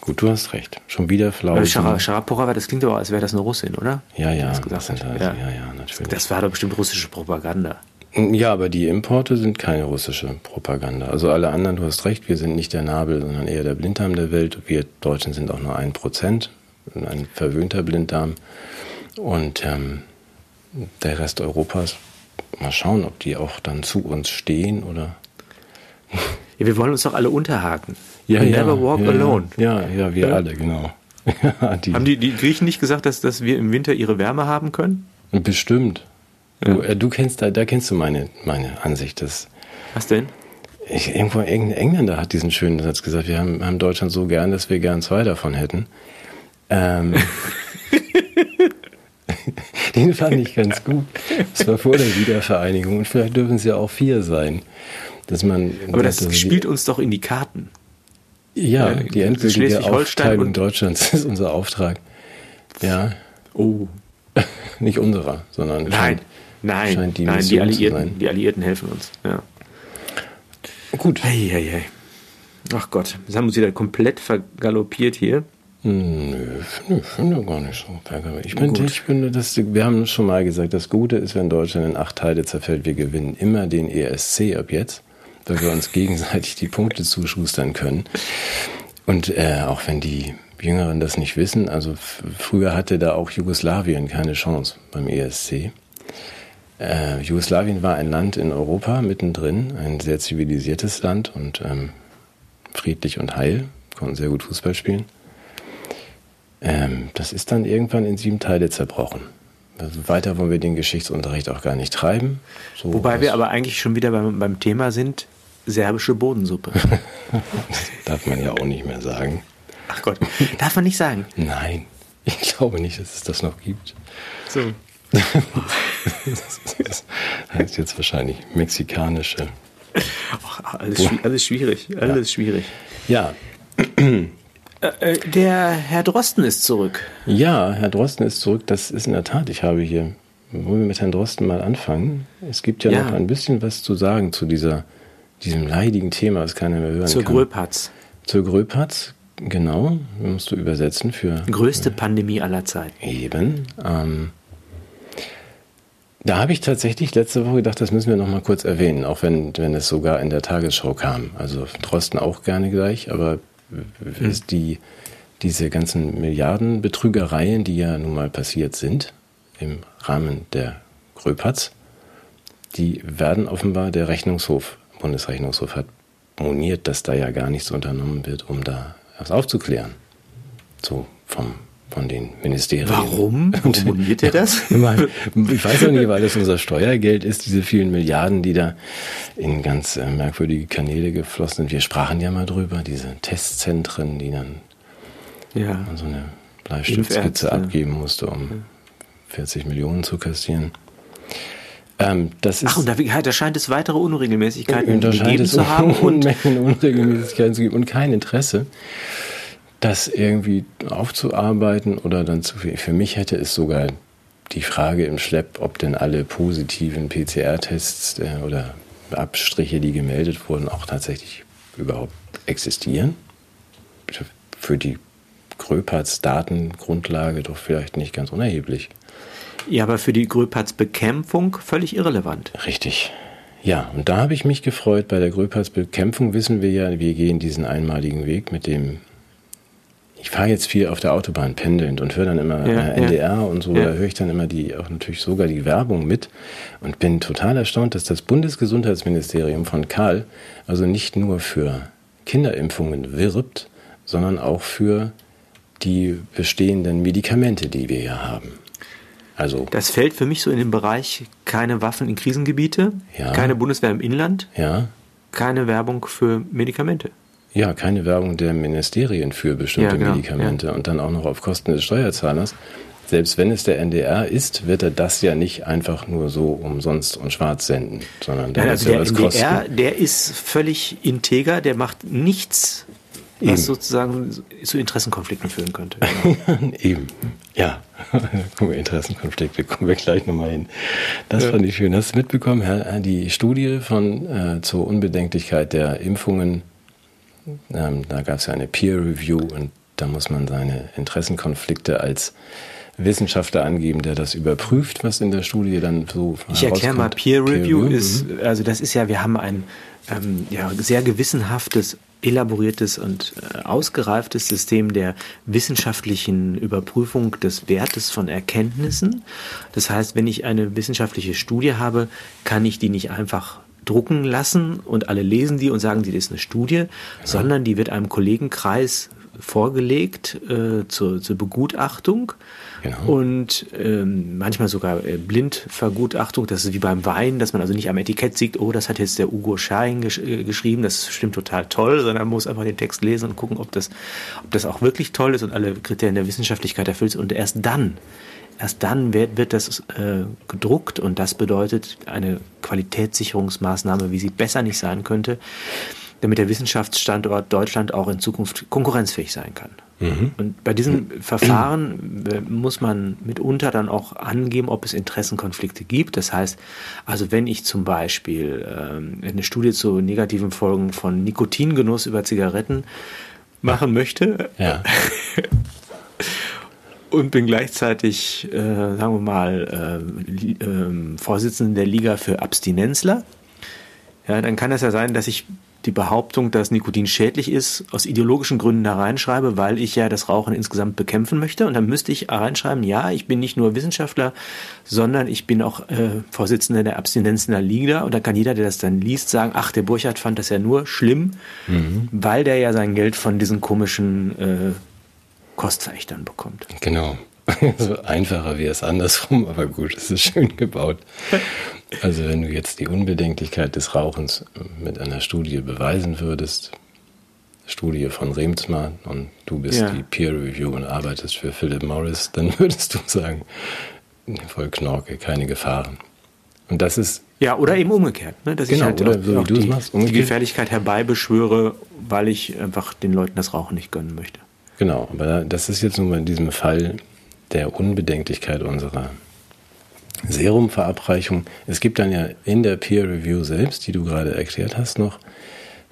gut, du hast recht. Schon wieder weil Flausen. Shara- Sharapova, das klingt aber, als wäre das eine Russin, oder? Ja, ja, das gesagt hat. also, Ja. ja, ja, natürlich. Das war doch bestimmt russische Propaganda. Ja, aber die Importe sind keine russische Propaganda. Also alle anderen, du hast recht, wir sind nicht der Nabel, sondern eher der Blinddarm der Welt. Wir Deutschen sind auch nur ein Prozent, ein verwöhnter Blinddarm. Und ähm, der Rest Europas, mal schauen, ob die auch dann zu uns stehen oder. Ja, wir wollen uns doch alle unterhaken. You never walk ja, alone. Ja, ja, wir Ja. alle, genau. Ja, die, Haben die, die Griechen nicht gesagt, dass, dass wir im Winter ihre Wärme haben können? bestimmt. Du, äh, du kennst da, da kennst du meine, meine Ansicht. Das, Was denn? Ich, irgendwo irgendein Engländer hat diesen schönen Satz gesagt, wir haben, haben Deutschland so gern, dass wir gern zwei davon hätten. Ähm, den fand ich ganz gut. Das war vor der Wiedervereinigung und vielleicht dürfen es ja auch vier sein. Dass man, Aber das dass- spielt uns doch in die Karten. Ja, äh, die endgültige Aufteilung Deutschlands ist unser Auftrag. Ja, Oh. nicht unserer, sondern Nein, scheint, nein, scheint die nein, die Alliierten, die Alliierten helfen uns. Ja. Gut. Hey, hey, hey. Ach Gott, wir haben uns wieder komplett vergaloppiert hier. Nö, nö, ich finde gar nicht so. Ich bin, Gut. ich finde, dass, wir haben schon mal gesagt, das Gute ist, wenn Deutschland in acht Teile zerfällt, wir gewinnen immer den ESC ab jetzt, weil wir uns gegenseitig die Punkte zuschustern können. Und äh, auch wenn die Jüngeren das nicht wissen, also früher hatte da auch Jugoslawien keine Chance beim ESC. Äh, Jugoslawien war ein Land in Europa mittendrin, ein sehr zivilisiertes Land und ähm, friedlich und heil, konnten sehr gut Fußball spielen. Ähm, das ist dann irgendwann in sieben Teile zerbrochen. Also weiter wollen wir den Geschichtsunterricht auch gar nicht treiben. So, Wobei wir aber eigentlich schon wieder beim, beim Thema sind, serbische Bodensuppe. darf man ja auch nicht mehr sagen. Ach Gott, darf man nicht sagen. Nein, ich glaube nicht, dass es das noch gibt. So. Das heißt jetzt wahrscheinlich mexikanische. Ach, alles, alles schwierig, alles schwierig. Ja, Äh, der Herr Drosten ist zurück. ja, Herr Drosten ist zurück. Das ist in der Tat. Ich habe hier, wollen wir mit Herrn Drosten mal anfangen? Es gibt ja, Ja. noch ein bisschen was zu sagen zu dieser, diesem leidigen Thema, das keiner mehr hören Zur kann. Gröpatz. Zur Gröpatz, genau, musst du übersetzen für Größte Pandemie aller Zeiten. eben. Ähm, da habe ich tatsächlich letzte Woche gedacht, das müssen wir noch mal kurz erwähnen, auch wenn, wenn es sogar in der Tagesschau kam. Also Drosten auch gerne gleich, aber ist die, diese ganzen Milliardenbetrügereien, die ja nun mal passiert sind im Rahmen der Gröpatz, die werden offenbar, der Rechnungshof, Bundesrechnungshof hat moniert, dass da ja gar nichts unternommen wird, um da was aufzuklären. So vom, von den Ministerien. Warum? Warum moniert er das? Ich weiß auch nicht, weil das unser Steuergeld ist, diese vielen Milliarden, die da in ganz äh, merkwürdige Kanäle geflossen sind. Wir sprachen ja mal drüber, diese Testzentren, die dann Ja. so eine Bleistiftskizze abgeben musste, um 40 Millionen zu kassieren. Ähm, das ist Ach, und da, da scheint es weitere Unregelmäßigkeiten und da scheint gegeben es zu haben. Und Unmengen Unregelmäßigkeiten zu geben und kein Interesse, das irgendwie aufzuarbeiten oder dann zu viel. Für mich hätte es sogar die Frage im Schlepp, ob denn alle positiven PCR-Tests äh, oder Abstriche, die gemeldet wurden, auch tatsächlich überhaupt existieren. Für die Gröpatz Datengrundlage doch vielleicht nicht ganz unerheblich. Ja, aber für die Gröpatz-Bekämpfung völlig irrelevant. Richtig. Ja, und da habe ich mich gefreut. Bei der Gröpatz-Bekämpfung wissen wir ja, wir gehen diesen einmaligen Weg mit dem. Ich fahre jetzt viel auf der Autobahn pendelnd und höre dann immer Ja, äh, ja. NDR und so, Ja. da höre ich dann immer die, auch natürlich sogar die Werbung mit und bin total erstaunt, dass das Bundesgesundheitsministerium von Karl also nicht nur für Kinderimpfungen wirbt, sondern auch für die bestehenden Medikamente, die wir hier haben. Also das fällt für mich so in den Bereich keine Waffen in Krisengebiete, ja. keine Bundeswehr im Inland, ja. keine Werbung für Medikamente. Ja, keine Werbung der Ministerien für bestimmte ja, genau, Medikamente und dann auch noch auf Kosten des Steuerzahlers. Selbst wenn es der NDR ist, wird er das ja nicht einfach nur so umsonst und schwarz senden, sondern da also der NDR, Kosten. der ist völlig integer, der macht nichts Eben. was sozusagen zu Interessenkonflikten führen könnte. Eben, ja. Guck mal, Interessenkonflikte, kommen wir gleich nochmal hin. Das ja. fand ich schön. Hast du mitbekommen, Herr, die Studie von, äh, zur Unbedenklichkeit der Impfungen, ähm, da gab es ja eine Peer Review und da muss man seine Interessenkonflikte als Wissenschaftler angeben, der das überprüft, was in der Studie dann so Ich erkläre mal, Peer Review, Peer ist, mhm. also das ist ja, wir haben ein ähm, ja, sehr gewissenhaftes elaboriertes und äh, ausgereiftes System der wissenschaftlichen Überprüfung des Wertes von Erkenntnissen. Das heißt, wenn ich eine wissenschaftliche Studie habe, kann ich die nicht einfach drucken lassen und alle lesen die und sagen, die ist eine Studie, ja. sondern die wird einem Kollegenkreis vorgelegt äh, zur, zur Begutachtung Genau. Und ähm, manchmal sogar äh, Blindvergutachtung, das ist wie beim Wein, dass man also nicht am Etikett sieht, oh, das hat jetzt der Ugo Schein gesch äh, geschrieben, das stimmt total toll, sondern man muss einfach den Text lesen und gucken, ob das, ob das auch wirklich toll ist und alle Kriterien der Wissenschaftlichkeit erfüllt ist. Und erst dann, erst dann wird, wird das äh, gedruckt und das bedeutet eine Qualitätssicherungsmaßnahme, wie sie besser nicht sein könnte, damit der Wissenschaftsstandort Deutschland auch in Zukunft konkurrenzfähig sein kann. Mhm. Und bei diesem Verfahren äh, muss man mitunter dann auch angeben, ob es Interessenkonflikte gibt. Das heißt, also wenn ich zum Beispiel ähm, eine Studie zu negativen Folgen von Nikotingenuss über Zigaretten machen möchte, ja. und bin gleichzeitig, äh, sagen wir mal, äh, äh, Vorsitzender der Liga für Abstinenzler, ja, dann kann es ja sein, dass ich die Behauptung, dass Nikotin schädlich ist, aus ideologischen Gründen da reinschreibe, weil ich ja das Rauchen insgesamt bekämpfen möchte. Und dann müsste ich reinschreiben, ja, ich bin nicht nur Wissenschaftler, sondern ich bin auch äh, Vorsitzender der Abstinenz in der Liga. Und da kann jeder, der das dann liest, sagen, ach, der Burchardt fand das ja nur schlimm, mhm. weil der ja sein Geld von diesen komischen äh, Kostverächtern bekommt. Genau. so einfacher wie es andersrum, aber gut, es ist schön gebaut. Also wenn du jetzt die Unbedenklichkeit des Rauchens mit einer Studie beweisen würdest, Studie von Remsmar und du bist ja. die Peer Review und arbeitest für Philip Morris, dann würdest du sagen, voll Knorke, keine Gefahren. Und das ist ja, oder eben umgekehrt, ne? dass genau, ich halt oder so, auch die, machst, die Gefährlichkeit herbeibeschwöre, weil ich einfach den Leuten das Rauchen nicht gönnen möchte. Genau, aber das ist jetzt nun mal in diesem Fall der Unbedenklichkeit unserer Serumverabreichung. Es gibt dann ja in der Peer Review selbst, die du gerade erklärt hast, noch,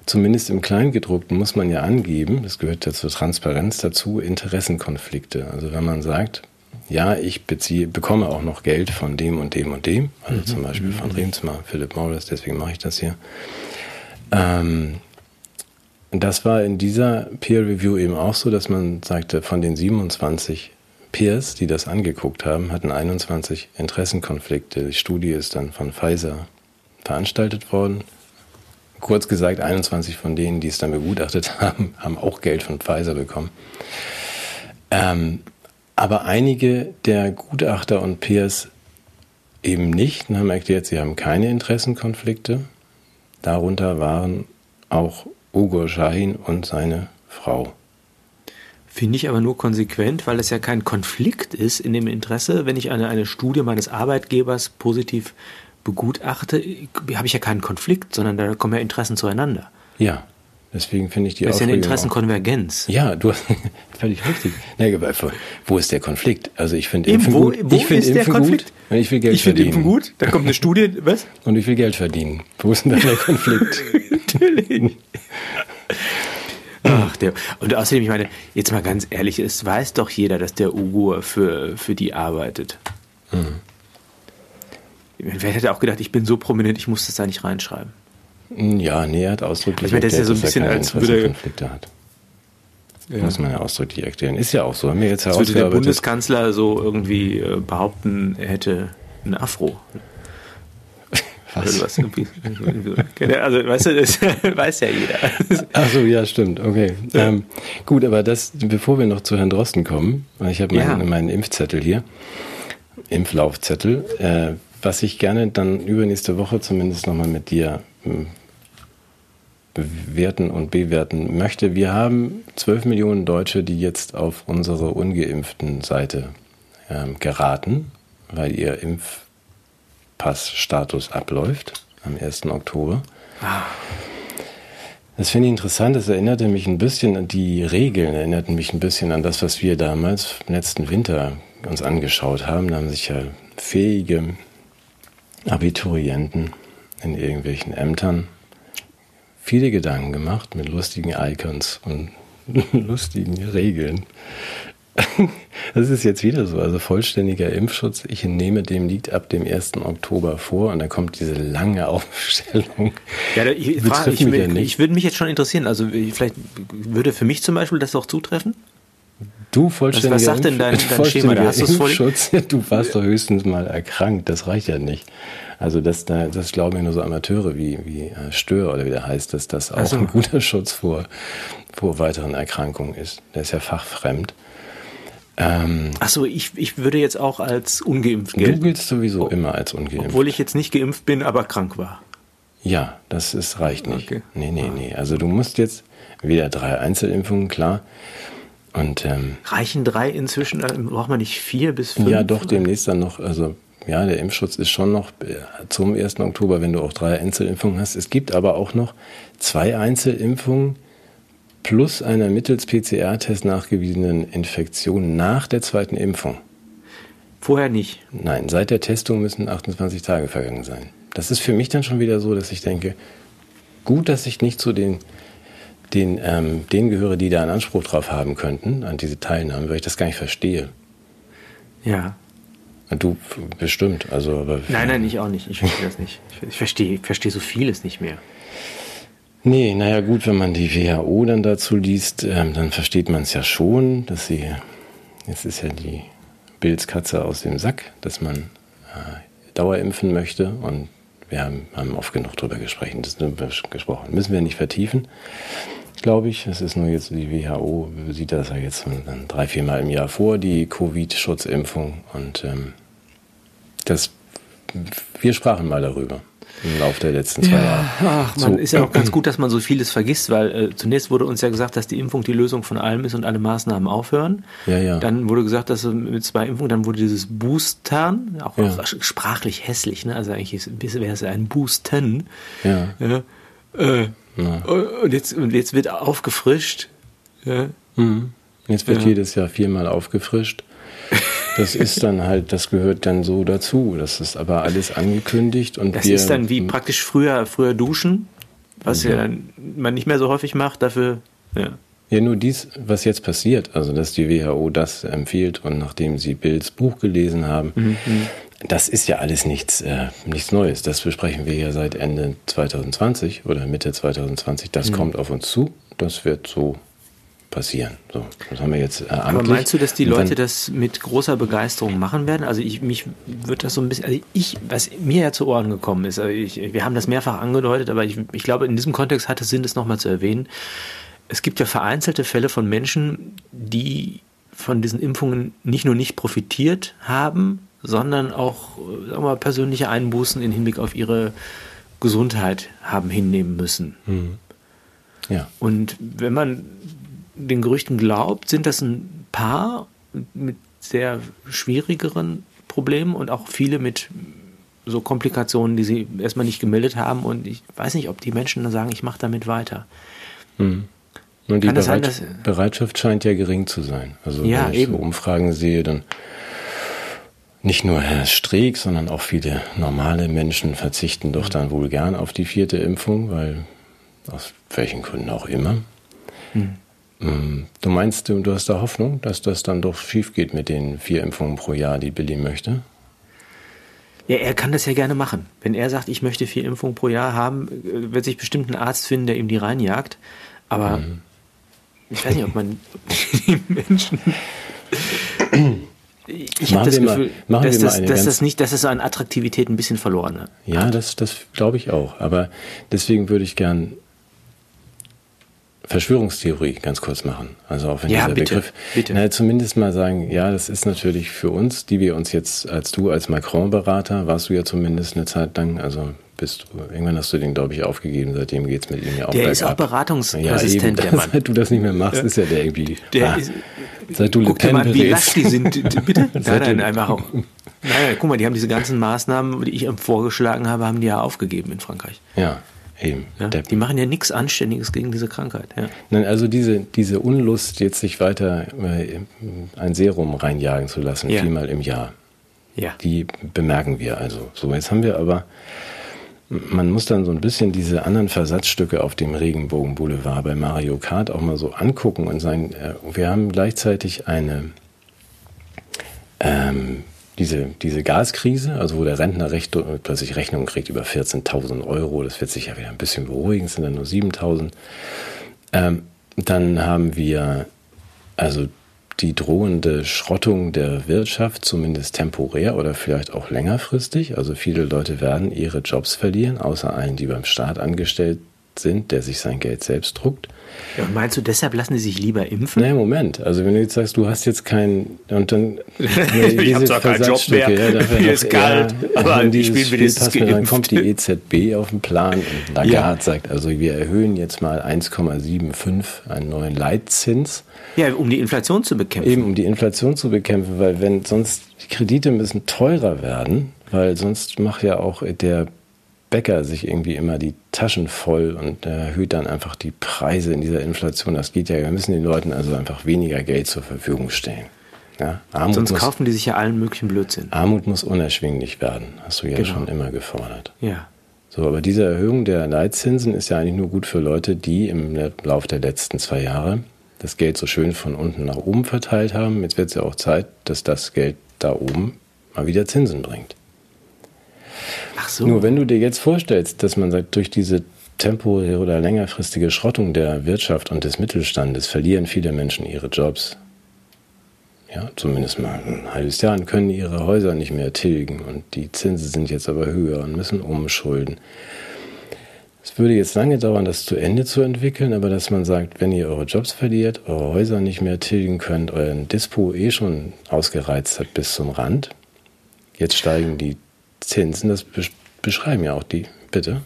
zumindest im Kleingedruckten muss man ja angeben, das gehört ja zur Transparenz dazu, Interessenkonflikte. Also wenn man sagt, ja, ich beziehe, bekomme auch noch Geld von dem und dem und dem, also mhm. zum Beispiel von mhm. Remsmar, Philip Morris, deswegen mache ich das hier. Ähm, das war in dieser Peer Review eben auch so, dass man sagte, von den 27 Peers, die das angeguckt haben, hatten 21 Interessenkonflikte. Die Studie ist dann von Pfizer veranstaltet worden. Kurz gesagt, 21 von denen, die es dann begutachtet haben, haben auch Geld von Pfizer bekommen. Ähm, aber einige der Gutachter und Peers eben nicht und haben erklärt, sie haben keine Interessenkonflikte. Darunter waren auch Ugo Shahin und seine Frau. Finde ich aber nur konsequent, weil es ja kein Konflikt ist in dem Interesse. Wenn ich eine, eine Studie meines Arbeitgebers positiv begutachte, habe ich ja keinen Konflikt, sondern da kommen ja Interessen zueinander. Ja, deswegen finde ich die Das ist ja eine Interessenkonvergenz. Auch. Ja, du hast völlig richtig. Nee, wo ist der Konflikt? Also ich finde Impfen wo, gut. Wo ich finde Impfen Konflikt? gut. Ich will Geld ich verdienen. Ich finde Impfen gut. Da kommt eine Studie, was? Und ich will Geld verdienen. Wo ist denn da der Konflikt? Natürlich. Ach, der, und außerdem, ich meine, jetzt mal ganz ehrlich, es weiß doch jeder, dass der Ugo für, für die arbeitet. Mhm. Wer hätte auch gedacht, ich bin so prominent, ich muss das da nicht reinschreiben. Ja, nee, er hat ausdrücklich ich meine, das ist ja so ein bisschen, als würde Konflikte hat. Ja. Muss man ja ausdrücklich erklären. Ist ja auch so. Haben wir jetzt Als würde der Bundeskanzler so irgendwie äh, behaupten, er hätte ein Afro. Was? Also, weißt du, das weiß ja jeder. Ach so, ja, stimmt. Okay. Ähm, gut, aber das, bevor wir noch zu Herrn Drosten kommen, ich habe meinen, ja. meinen Impfzettel hier, Impflaufzettel, äh, was ich gerne dann übernächste Woche zumindest nochmal mit dir hm, bewerten und bewerten möchte. Wir haben 12 Millionen Deutsche, die jetzt auf unsere ungeimpften Seite ähm, geraten, weil ihr Impfpassstatus abläuft am 1. Oktober. Das finde ich interessant. Das erinnerte mich ein bisschen an die Regeln, erinnerten mich ein bisschen an das, was wir damals im letzten Winter uns angeschaut haben. Da haben sich ja fähige Abiturienten in irgendwelchen Ämtern viele Gedanken gemacht mit lustigen Icons und lustigen Regeln. Das ist jetzt wieder so, also vollständiger Impfschutz. Ich nehme dem liegt ab dem 1. Oktober vor und dann kommt diese lange Aufstellung. Ja, ich, frage, ich, ja ich würde mich jetzt schon interessieren, also vielleicht würde für mich zum Beispiel das auch zutreffen? Du vollständiger was, was sagt denn dein, dein Schema? Da hast Impfschutz, du warst doch höchstens mal erkrankt, das reicht ja nicht. Also das, das glauben ja nur so Amateure wie, wie äh, Stör oder wie der heißt, dass das auch also. ein guter Schutz vor, vor weiteren Erkrankungen ist. Der ist ja fachfremd. Ähm, Achso, ich, ich würde jetzt auch als ungeimpft gelten. Du giltst sowieso immer als ungeimpft. Obwohl ich jetzt nicht geimpft bin, aber krank war. Ja, das ist, reicht nicht. Okay. Nee, nee, nee. Also du musst jetzt wieder drei Einzelimpfungen, klar. Und, ähm, Reichen drei inzwischen? Äh, braucht man nicht vier bis fünf? Ja, doch, demnächst dann noch. Also ja, der Impfschutz ist schon noch äh, zum 1. Oktober, wenn du auch drei Einzelimpfungen hast. Es gibt aber auch noch zwei Einzelimpfungen plus einer mittels PCR-Test nachgewiesenen Infektion nach der zweiten Impfung. Vorher nicht? Nein, seit der Testung müssen 28 Tage vergangen sein. Das ist für mich dann schon wieder so, dass ich denke, gut, dass ich nicht zu den, den, ähm, denen gehöre, die da einen Anspruch drauf haben könnten, an diese Teilnahme, weil ich das gar nicht verstehe. Ja. Du bestimmt, also aber Nein, nein, ich auch nicht. Ich verstehe das nicht. Ich verstehe, ich verstehe so vieles nicht mehr. Nee, naja gut, wenn man die WHO dann dazu liest, ähm, dann versteht man es ja schon, dass sie, jetzt ist ja die Bildskatze aus dem Sack, dass man äh, Dauerimpfen möchte und wir haben, haben oft genug darüber gesprochen, das gesprochen. Müssen wir nicht vertiefen, glaube ich. Es ist nur jetzt, die WHO sieht das ja jetzt dann drei, viermal im Jahr vor, die Covid-Schutzimpfung und ähm, das, wir sprachen mal darüber im Laufe der letzten zwei ja, Jahre. Ach, man so. ist ja auch ganz gut, dass man so vieles vergisst, weil äh, zunächst wurde uns ja gesagt, dass die Impfung die Lösung von allem ist und alle Maßnahmen aufhören. Ja, ja. Dann wurde gesagt, dass mit zwei Impfungen, dann wurde dieses Boostern, auch, ja. auch sprachlich hässlich, ne? Also eigentlich wäre es ein Boosten. Ja. ja. Äh, ja. Und, jetzt, und jetzt wird aufgefrischt. Ja. Mhm. Jetzt wird jedes Jahr viermal aufgefrischt. Das ist dann halt, das gehört dann so dazu. Das ist aber alles angekündigt und das wir, ist dann wie praktisch früher, früher duschen, was ja, ja man nicht mehr so häufig macht. Dafür, ja. Ja, nur dies, was jetzt passiert, also dass die WHO das empfiehlt und nachdem sie Bills Buch gelesen haben, mhm. mhm. das ist ja alles nichts, äh, nichts Neues. Das besprechen wir ja seit Ende 2020 oder Mitte 2020. Das mhm. kommt auf uns zu. Das wird so passieren. So, das haben wir jetzt äh, Aber meinst du, dass die Leute das mit großer Begeisterung machen werden? Also ich mich wird das so ein bisschen, also ich, was mir ja zu Ohren gekommen ist, also ich, wir haben das mehrfach angedeutet, aber ich, ich glaube, in diesem Kontext hat es Sinn, das nochmal zu erwähnen. Es gibt ja vereinzelte Fälle von Menschen, die von diesen Impfungen nicht nur nicht profitiert haben, sondern auch sagen wir persönliche Einbußen im Hinblick auf ihre Gesundheit haben hinnehmen müssen. Mhm. Ja. Und wenn man den Gerüchten glaubt, sind das ein paar mit sehr schwierigeren Problemen und auch viele mit so Komplikationen, die sie erstmal nicht gemeldet haben. Und ich weiß nicht, ob die Menschen dann sagen, ich mache damit weiter. Hm. Und die Bereit sein, dass, Bereitschaft scheint ja gering zu sein. Also ja, wenn ich eben. so Umfragen sehe, dann nicht nur Herr Streeck, sondern auch viele normale Menschen verzichten doch dann wohl gern auf die vierte Impfung, weil aus welchen Gründen auch immer. Hm. Mm, du meinst, du, du hast da Hoffnung, dass das dann doch schief geht mit den vier Impfungen pro Jahr, die Billy möchte? Ja, er kann das ja gerne machen. Wenn er sagt, ich möchte vier Impfungen pro Jahr haben, äh, wird sich bestimmt ein Arzt finden, der ihm die reinjagt. Aber mhm. ich weiß nicht, ob man die Menschen. ich habe das Gefühl, mal, dass, das, dass das nicht, dass es an Attraktivität ein bisschen verloren hat. Ja, das, das glaube ich auch. Aber deswegen würde ich gern Verschwörungstheorie ganz kurz machen. Also auch wenn ja, dieser bitte, Begriff, bitte. Na, zumindest mal sagen, ja, das ist natürlich für uns, die wir uns jetzt als du als Macron-Berater, warst du ja zumindest eine Zeit lang, also bist du, irgendwann hast du den, glaube ich, aufgegeben, seitdem geht es mit ihm ja auch Der ist auch Beratungsassistent, ja, der Mann. Seit du das nicht mehr machst, ist ja der irgendwie, der ah, ist, seit du guck Le Pen mal, wie lasch die sind, bitte? nein, nein, einfach auch. Naja, guck mal, die haben diese ganzen Maßnahmen, die ich vorgeschlagen habe, haben die ja aufgegeben in Frankreich. Ja. Eben. Ja, die machen ja nichts Anständiges gegen diese Krankheit. Ja. Nein, also diese, diese Unlust, jetzt sich weiter äh, ein Serum reinjagen zu lassen, ja. viermal im Jahr, ja. die bemerken wir also. So, jetzt haben wir aber, man muss dann so ein bisschen diese anderen Versatzstücke auf dem Regenbogenboulevard bei Mario Kart auch mal so angucken und sagen, äh, wir haben gleichzeitig eine ähm, diese, diese Gaskrise, also wo der Rentner recht, plötzlich Rechnungen kriegt über 14.000 Euro, das wird sich ja wieder ein bisschen beruhigen, es sind dann nur 7.000. Ähm, dann haben wir also die drohende Schrottung der Wirtschaft, zumindest temporär oder vielleicht auch längerfristig. Also viele Leute werden ihre Jobs verlieren, außer allen, die beim Staat angestellt sind, der sich sein Geld selbst druckt. Ja, und meinst du, deshalb lassen die sich lieber impfen? Nein, Moment. Also wenn du jetzt sagst, du hast jetzt keinen und dann ich habe zwar keinen Job mehr, ja, dafür hier ist kalt, ja, aber die spielen wenigstens mir, Dann kommt die EZB auf den Plan und Lagarde ja. sagt, also wir erhöhen jetzt mal 1,75 einen neuen Leitzins. Ja, um die Inflation zu bekämpfen. Eben, um die Inflation zu bekämpfen, weil wenn sonst die Kredite müssen teurer werden, weil sonst macht ja auch der Bäcker sich irgendwie immer die Taschen voll und erhöht dann einfach die Preise in dieser Inflation. Das geht ja, wir müssen den Leuten also einfach weniger Geld zur Verfügung stellen. Ja, Sonst muss, kaufen die sich ja allen möglichen Blödsinn. Armut muss unerschwinglich werden, hast du ja genau. schon immer gefordert. Ja. So, aber diese Erhöhung der Leitzinsen ist ja eigentlich nur gut für Leute, die im Laufe der letzten zwei Jahre das Geld so schön von unten nach oben verteilt haben. Jetzt wird es ja auch Zeit, dass das Geld da oben mal wieder Zinsen bringt. So. Nur wenn du dir jetzt vorstellst, dass man sagt, durch diese temporäre oder längerfristige Schrottung der Wirtschaft und des Mittelstandes verlieren viele Menschen ihre Jobs. Ja, zumindest mal ein halbes Jahr und können ihre Häuser nicht mehr tilgen und die Zinsen sind jetzt aber höher und müssen umschulden. Es würde jetzt lange dauern, das zu Ende zu entwickeln, aber dass man sagt, wenn ihr eure Jobs verliert, eure Häuser nicht mehr tilgen könnt, euren Dispo eh schon ausgereizt hat bis zum Rand, jetzt steigen die Zinsen, das beschreiben ja auch die. Bitte.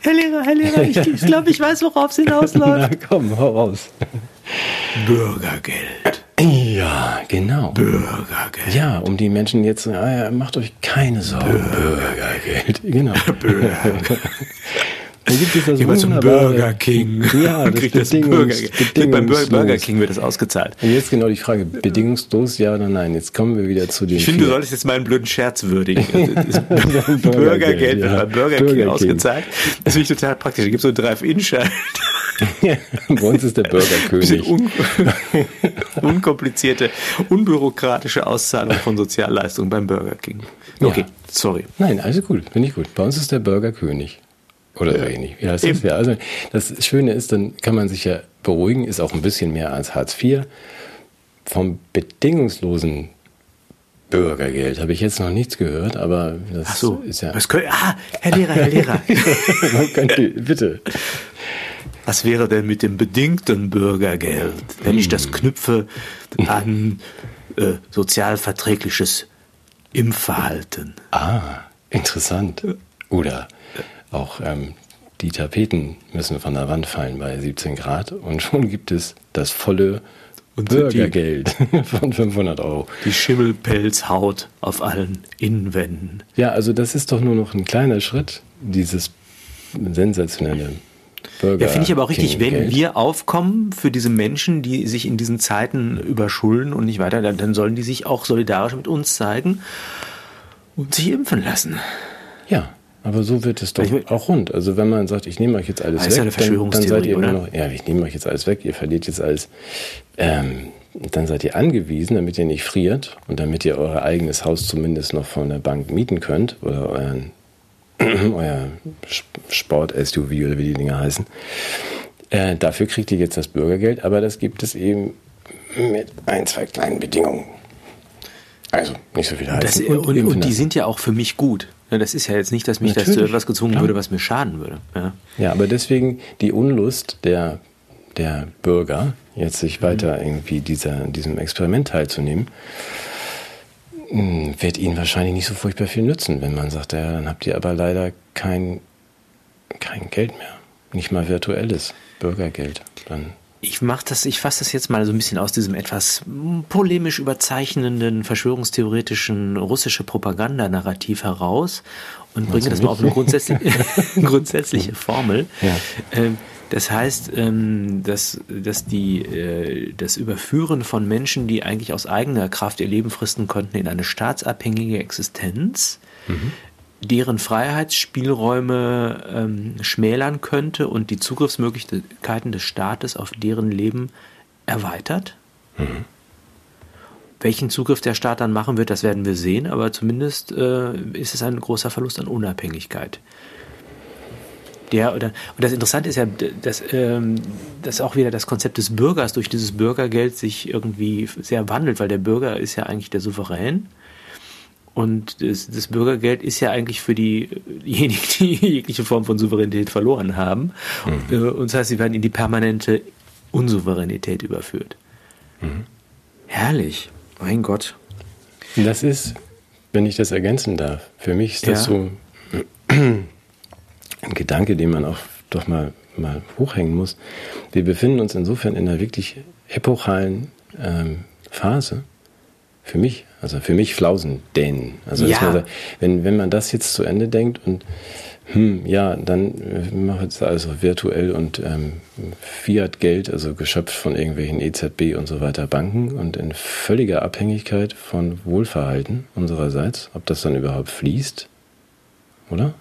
Herr Lehrer, Herr Lehrer, ich, ich glaube, ich weiß, worauf es hinausläuft. Na komm, hau raus. Bürgergeld. Ja, genau. Bürgergeld. Ja, um die Menschen jetzt, ah macht euch keine Sorgen. Bürgergeld. Genau. Bürgergeld. Dann gibt es das mal zum Burger King. Ja, das kriegt das Burger, Beim Burger King wird das ausgezahlt. Und jetzt genau die Frage, bedingungslos ja oder nein? Jetzt kommen wir wieder zu den Ich finde, du solltest jetzt meinen blöden Scherz würdigen. Bürgergeld wird beim Burger, Burger King, King ausgezahlt. Das finde ich total praktisch. Da gibt es so einen Drive-In-Schein. Bei uns ist der Burgerkönig. Un unkomplizierte, unbürokratische Auszahlung von Sozialleistungen beim Burger King. Okay, ja. sorry. Nein, alles gut, finde ich gut. Bei uns ist der Burgerkönig. Oder ja. ähnlich. Wie heißt das? Ja, also das Schöne ist, dann kann man sich ja beruhigen, ist auch ein bisschen mehr als Hartz IV. Vom bedingungslosen Bürgergeld habe ich jetzt noch nichts gehört, aber das Ach so, ist ja. Was können, ah, Herr Lehrer, Herr Lehrer. man könnte, bitte. Was wäre denn mit dem bedingten Bürgergeld, wenn ich das hm. knüpfe an äh, sozialverträgliches Impfverhalten? Ah, interessant. Oder auch ähm, die Tapeten müssen von der Wand fallen bei 17 Grad und schon gibt es das volle und Bürgergeld von 500 Euro. Die Schimmelpelzhaut auf allen Innenwänden. Ja, also das ist doch nur noch ein kleiner Schritt, dieses sensationelle Bürger. Ja, finde ich aber auch richtig, wenn wir aufkommen für diese Menschen, die sich in diesen Zeiten überschulden und nicht weiter, dann sollen die sich auch solidarisch mit uns zeigen und sich impfen lassen. Ja. Aber so wird es doch ich, auch rund. Also wenn man sagt, ich nehme euch jetzt alles weg, dann, dann, seid ihr immer noch, ja, ich nehme euch jetzt alles weg, ihr verliert jetzt alles, ähm, dann seid ihr angewiesen, damit ihr nicht friert und damit ihr euer eigenes Haus zumindest noch von der Bank mieten könnt oder euren, euer Sport-SUV oder wie die Dinger heißen. Äh, dafür kriegt ihr jetzt das Bürgergeld, aber das gibt es eben mit ein, zwei kleinen Bedingungen. Also nicht so viel heizen. Das, und, und, und, die sind ja auch für mich gut. Das ist ja jetzt nicht, dass mich Natürlich, das zu etwas gezwungen klar. würde, was mir schaden würde. Ja. ja, aber deswegen die Unlust der, der Bürger, jetzt sich mhm. weiter irgendwie dieser, diesem Experiment teilzunehmen, hm, wird ihnen wahrscheinlich nicht so furchtbar viel nützen, wenn man sagt, ja, dann habt ihr aber leider kein, kein Geld mehr. Nicht mal virtuelles Bürgergeld. Dann ich mache das, ich fasse das jetzt mal so ein bisschen aus diesem etwas polemisch überzeichnenden, verschwörungstheoretischen russische Propagandanarrativ heraus und bringe das mal auf eine grundsätzliche, grundsätzliche Formel. Ja. Ähm, das heißt, ähm, dass, dass die, äh, das Überführen von Menschen, die eigentlich aus eigener Kraft ihr Leben fristen konnten, in eine staatsabhängige Existenz, mhm. Deren Freiheitsspielräume ähm, schmälern könnte und die Zugriffsmöglichkeiten des Staates auf deren Leben erweitert. Mhm. Welchen Zugriff der Staat dann machen wird, das werden wir sehen, aber zumindest äh, ist es ein großer Verlust an Unabhängigkeit der oder und das Interessante ist ja, dass, ähm, dass auch wieder das Konzept des Bürgers durch dieses Bürgergeld sich irgendwie sehr wandelt, weil der Bürger ist ja eigentlich der Souverän. Und das, das Bürgergeld ist ja eigentlich für diejenigen, die jegliche Form von Souveränität verloren haben. Mhm. Äh, und das heißt, sie werden in die permanente Unsouveränität überführt. Mhm. Herrlich, mein Gott. Das ist, wenn ich das ergänzen darf, für mich ist das ja. so ein Gedanke, den man auch doch mal, mal hochhängen muss. Wir befinden uns insofern in einer wirklich epochalen ähm, Phase. Für mich, also für mich Flausen dänen. Also ja. man, wenn, wenn man das jetzt zu Ende denkt und hm, ja, dann äh, macht es also virtuell und ähm, Fiat-Geld, also geschöpft von irgendwelchen EZB und so weiter Banken und in völliger Abhängigkeit von Wohlverhalten unsererseits, ob das dann überhaupt fließt, oder?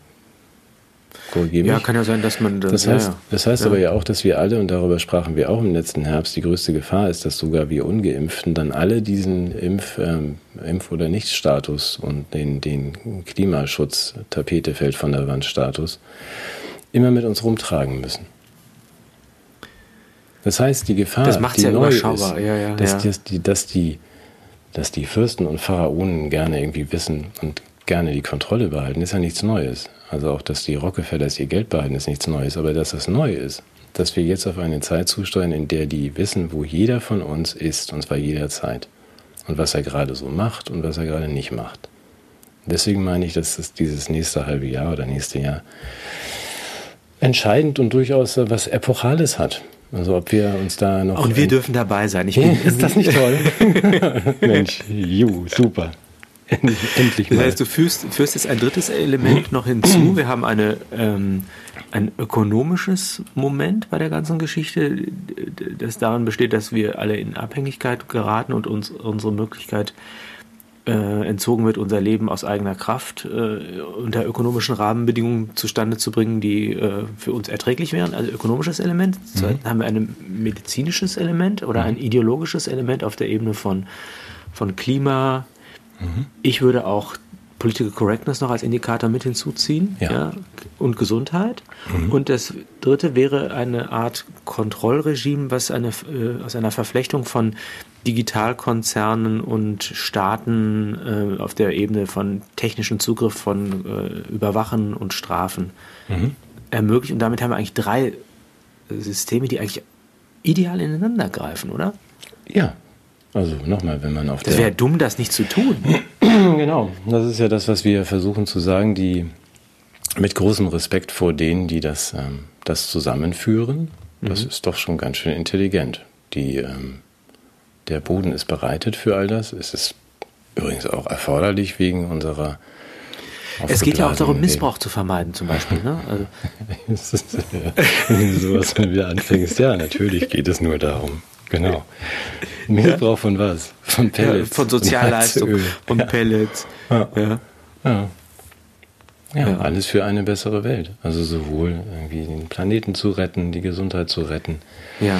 Korrigiere ja, kann ja sein, dass man das. Das heißt, ja, das heißt ja. aber ja auch, dass wir alle, und darüber sprachen wir auch im letzten Herbst, die größte Gefahr ist, dass sogar wir Ungeimpften dann alle diesen Impf-, ähm, Impf oder Nichtstatus und den, den Klimaschutz, Tapete fällt von der Wand Status, immer mit uns rumtragen müssen. Das heißt, die Gefahr, das die ja neu ist, ja, ja, dass, dass, die, dass, die, dass die Fürsten und Pharaonen gerne irgendwie wissen und gerne die Kontrolle behalten, ist ja nichts Neues. Also auch, dass die Rockefellers ihr Geld behalten, ist nichts Neues. Aber dass das neu ist, dass wir jetzt auf eine Zeit zusteuern, in der die wissen, wo jeder von uns ist, und zwar jederzeit. Und was er gerade so macht und was er gerade nicht macht. Deswegen meine ich, dass es dieses nächste halbe Jahr oder nächste Jahr entscheidend und durchaus was Epochales hat. Also ob wir uns da noch. Und wir dürfen dabei sein. Ich bin, ist das nicht toll? Mensch, ju, super. Endlich mal. Das heißt, du führst, führst jetzt ein drittes Element noch hinzu. Wir haben eine, ähm, ein ökonomisches Moment bei der ganzen Geschichte, das darin besteht, dass wir alle in Abhängigkeit geraten und uns unsere Möglichkeit äh, entzogen wird, unser Leben aus eigener Kraft äh, unter ökonomischen Rahmenbedingungen zustande zu bringen, die äh, für uns erträglich wären. Also ökonomisches Element. Mhm. Dann haben wir ein medizinisches Element oder ein ideologisches Element auf der Ebene von, von Klima, Mhm. Ich würde auch Political Correctness noch als Indikator mit hinzuziehen ja. ja und Gesundheit. Mhm. Und das dritte wäre eine Art Kontrollregime, was eine, äh, aus einer Verflechtung von Digitalkonzernen und Staaten äh, auf der Ebene von technischem Zugriff von äh, Überwachen und Strafen mhm. ermöglicht. Und damit haben wir eigentlich drei Systeme, die eigentlich ideal ineinander greifen, oder? Ja, also nochmal, wenn man auf das der. Das wäre dumm, das nicht zu tun. genau, das ist ja das, was wir versuchen zu sagen, die mit großem Respekt vor denen, die das, ähm, das zusammenführen. Das mhm. ist doch schon ganz schön intelligent. Die, ähm, der Boden ist bereitet für all das. Es ist übrigens auch erforderlich wegen unserer. Es geht ja auch darum, Missbrauch zu vermeiden, zum Beispiel. Ne? Also. Wenn du sowas wieder anfängst, ja, natürlich geht es nur darum. Genau. Missbrauch von was? Von Pellets. Ja, von Sozialleistung, von ja. Pellets. Ja. Ja. ja. alles für eine bessere Welt. Also sowohl irgendwie den Planeten zu retten, die Gesundheit zu retten. Ja.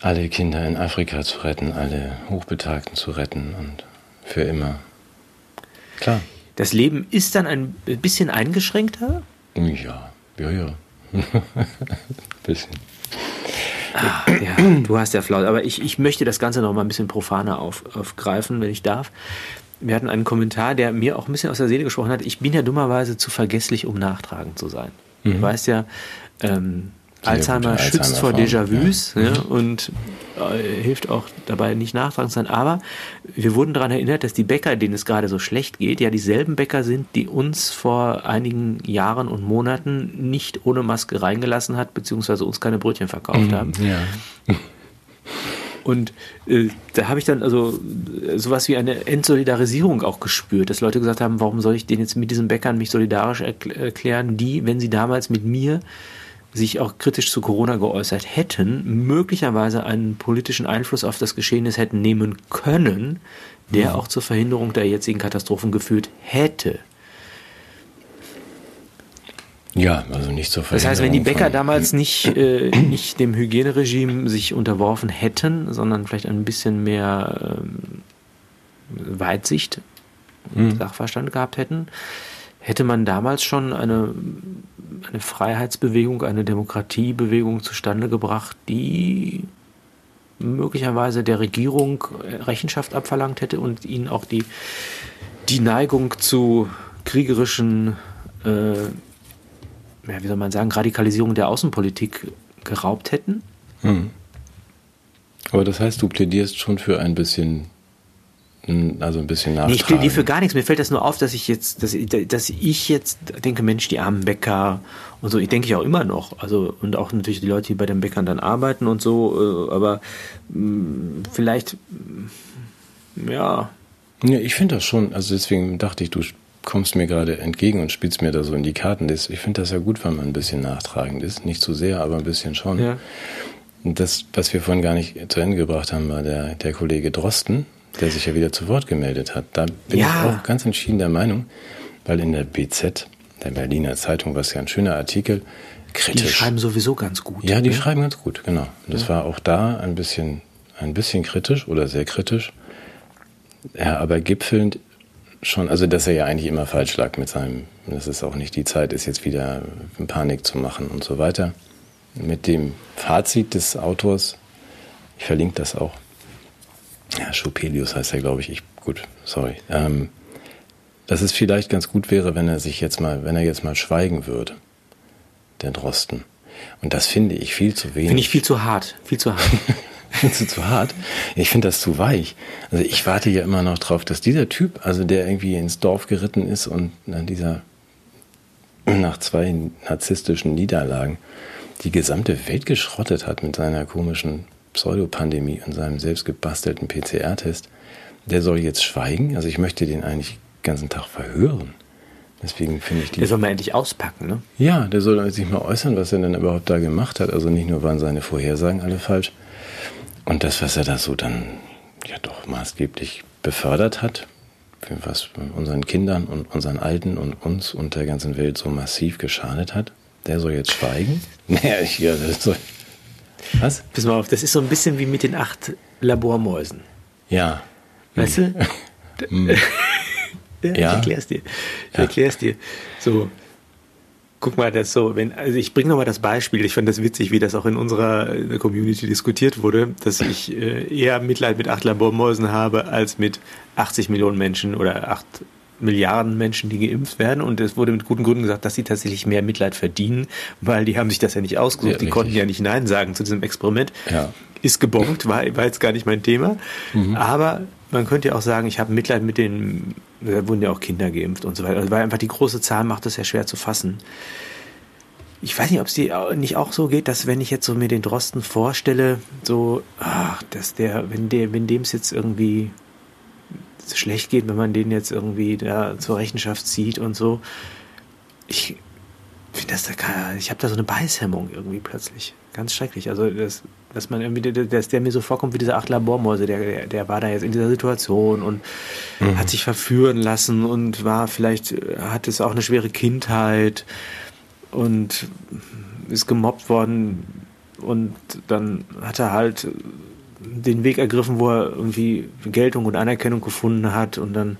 Alle Kinder in Afrika zu retten, alle Hochbetagten zu retten und für immer. Klar. Das Leben ist dann ein bisschen eingeschränkter? Ja, ja, ja. bisschen. Ah, ja, du hast ja Flaut. Aber ich, ich möchte das Ganze noch mal ein bisschen profaner auf, aufgreifen, wenn ich darf. wir hatten einen Kommentar, der mir auch ein bisschen aus der Seele gesprochen hat. Ich bin ja dummerweise zu vergesslich, um nachtragend zu sein. Mhm. Du weißt ja, ähm, Alzheimer schützt vor Déjà-vus ja. ja, mhm. und äh, hilft auch dabei, nicht nachtragend zu sein. Aber wir wurden daran erinnert, dass die Bäcker, denen es gerade so schlecht geht, ja dieselben Bäcker sind, die uns vor einigen Jahren und Monaten nicht ohne Maske reingelassen hat, beziehungsweise uns keine Brötchen verkauft mhm, haben. Ja. Und äh, da habe ich dann also sowas wie eine Entsolidarisierung auch gespürt, dass Leute gesagt haben, warum soll ich denn jetzt mit diesen Bäckern mich solidarisch erklären, die, wenn sie damals mit mir sich auch kritisch zu Corona geäußert hätten, möglicherweise einen politischen Einfluss auf das Geschehnis hätten nehmen können, der mhm. auch zur Verhinderung der jetzigen Katastrophen geführt hätte. Ja, also nicht zur Verhinderung. Das heißt, wenn die Bäcker damals nicht, äh, nicht dem Hygieneregime sich unterworfen hätten, sondern vielleicht ein bisschen mehr ähm, Weitsicht, mhm. Sachverstand gehabt hätten, hätte man damals schon eine, eine Freiheitsbewegung, eine Demokratiebewegung zustande gebracht, die möglicherweise der Regierung Rechenschaft abverlangt hätte und ihnen auch die, die Neigung zu kriegerischen, äh, ja, wie soll man sagen, Radikalisierung der Außenpolitik geraubt hätten. Hm. Aber das heißt, du plädierst schon für ein bisschen also ein bisschen nachtragen. Nee, ich plädiere für gar nichts. Mir fällt das nur auf, dass ich jetzt, dass, dass ich jetzt denke, Mensch, die armen Bäcker und so, ich denke ich auch immer noch. Also, und auch natürlich die Leute, die bei den Bäckern dann arbeiten und so, äh, aber mh, mm, vielleicht, mm, ja. Ja, ich finde das schon, also deswegen dachte ich, du kommst mir gerade entgegen und spielst mir da so in die Karten. Ich finde das ja gut, wenn man ein bisschen nachtragend ist. Nicht zu sehr, aber ein bisschen schon. Ja. Das, was wir vorhin gar nicht zu Ende gebracht haben, war der, der Kollege Drosten, der sich ja wieder zu Wort gemeldet hat. Da bin ja. ich auch ganz entschieden der Meinung, weil in der BZ, der Berliner Zeitung, was ja ein schöner Artikel, kritisch. Die schreiben sowieso ganz gut. Ja, die ne? schreiben ganz gut, genau. Und das ja. war auch da ein bisschen, ein bisschen kritisch oder sehr kritisch. Ja, aber gipfelnd schon, also dass er ja eigentlich immer falsch lag mit seinem, dass es auch nicht die Zeit ist, jetzt wieder Panik zu machen und so weiter. Mit dem Fazit des Autors, ich verlinke das auch, ja, Schopelius heißt er, glaube ich. ich. Gut, sorry. Ähm, dass es vielleicht ganz gut wäre, wenn er sich jetzt mal, wenn er jetzt mal schweigen würde, der Drosten. Und das finde ich viel zu wenig. Finde ich viel zu hart, viel zu hart. Findest du zu hart? Ich finde das zu weich. Also ich warte ja immer noch drauf, dass dieser Typ, also der irgendwie ins Dorf geritten ist und dieser nach zwei narzisstischen Niederlagen die gesamte Welt geschrottet hat mit seiner komischen Pseudopandemie und seinem selbst gebastelten PCR-Test, der soll jetzt schweigen. Also ich möchte den eigentlich den ganzen Tag verhören. Deswegen finde ich die. Der soll mal endlich auspacken, ne? Ja, der soll sich mal äußern, was er denn überhaupt da gemacht hat. Also nicht nur waren seine Vorhersagen alle falsch. Und das, was er da so dann ja doch maßgeblich befördert hat, was unseren Kindern und unseren Alten und uns und der ganzen Welt so massiv geschadet hat, der soll jetzt schweigen? Naja, ich, ja, das soll, was? Pass mal auf, das ist so ein bisschen wie mit den acht Labormäusen. Ja. Weißt du? Hm. ja, ja. Ich erklär's dir. Ich ja. erklär's dir. So, guck mal, das so, wenn, also ich bringe nochmal das Beispiel, ich fand das witzig, wie das auch in unserer Community diskutiert wurde, dass ich äh, eher Mitleid mit acht Labormäusen habe, als mit 80 Millionen Menschen oder acht Milliarden Menschen, die geimpft werden. Und es wurde mit guten Gründen gesagt, dass sie tatsächlich mehr Mitleid verdienen, weil die haben sich das ja nicht ausgesucht. Ja, die konnten ja nicht Nein sagen zu diesem Experiment. Ja. Ist gebombt, war, war jetzt gar nicht mein Thema. Mhm. Aber man könnte ja auch sagen, ich habe Mitleid mit den, da wurden ja auch Kinder geimpft und so weiter. Also weil einfach die große Zahl macht es ja schwer zu fassen. Ich weiß nicht, ob es dir nicht auch so geht, dass wenn ich jetzt so mir den Drosten vorstelle, so, ach, dass der, wenn der, wenn dem es jetzt irgendwie schlecht geht, wenn man den jetzt irgendwie da zur Rechenschaft zieht und so. Ich finde das da kann, ich habe da so eine Beißhemmung irgendwie plötzlich. Ganz schrecklich. Also, das, dass man irgendwie, dass der mir so vorkommt wie diese acht Labormäuse, der, der, der war da jetzt in dieser Situation und mhm. hat sich verführen lassen und war vielleicht, hat es auch eine schwere Kindheit und ist gemobbt worden und dann hat er halt den Weg ergriffen, wo er irgendwie Geltung und Anerkennung gefunden hat und dann.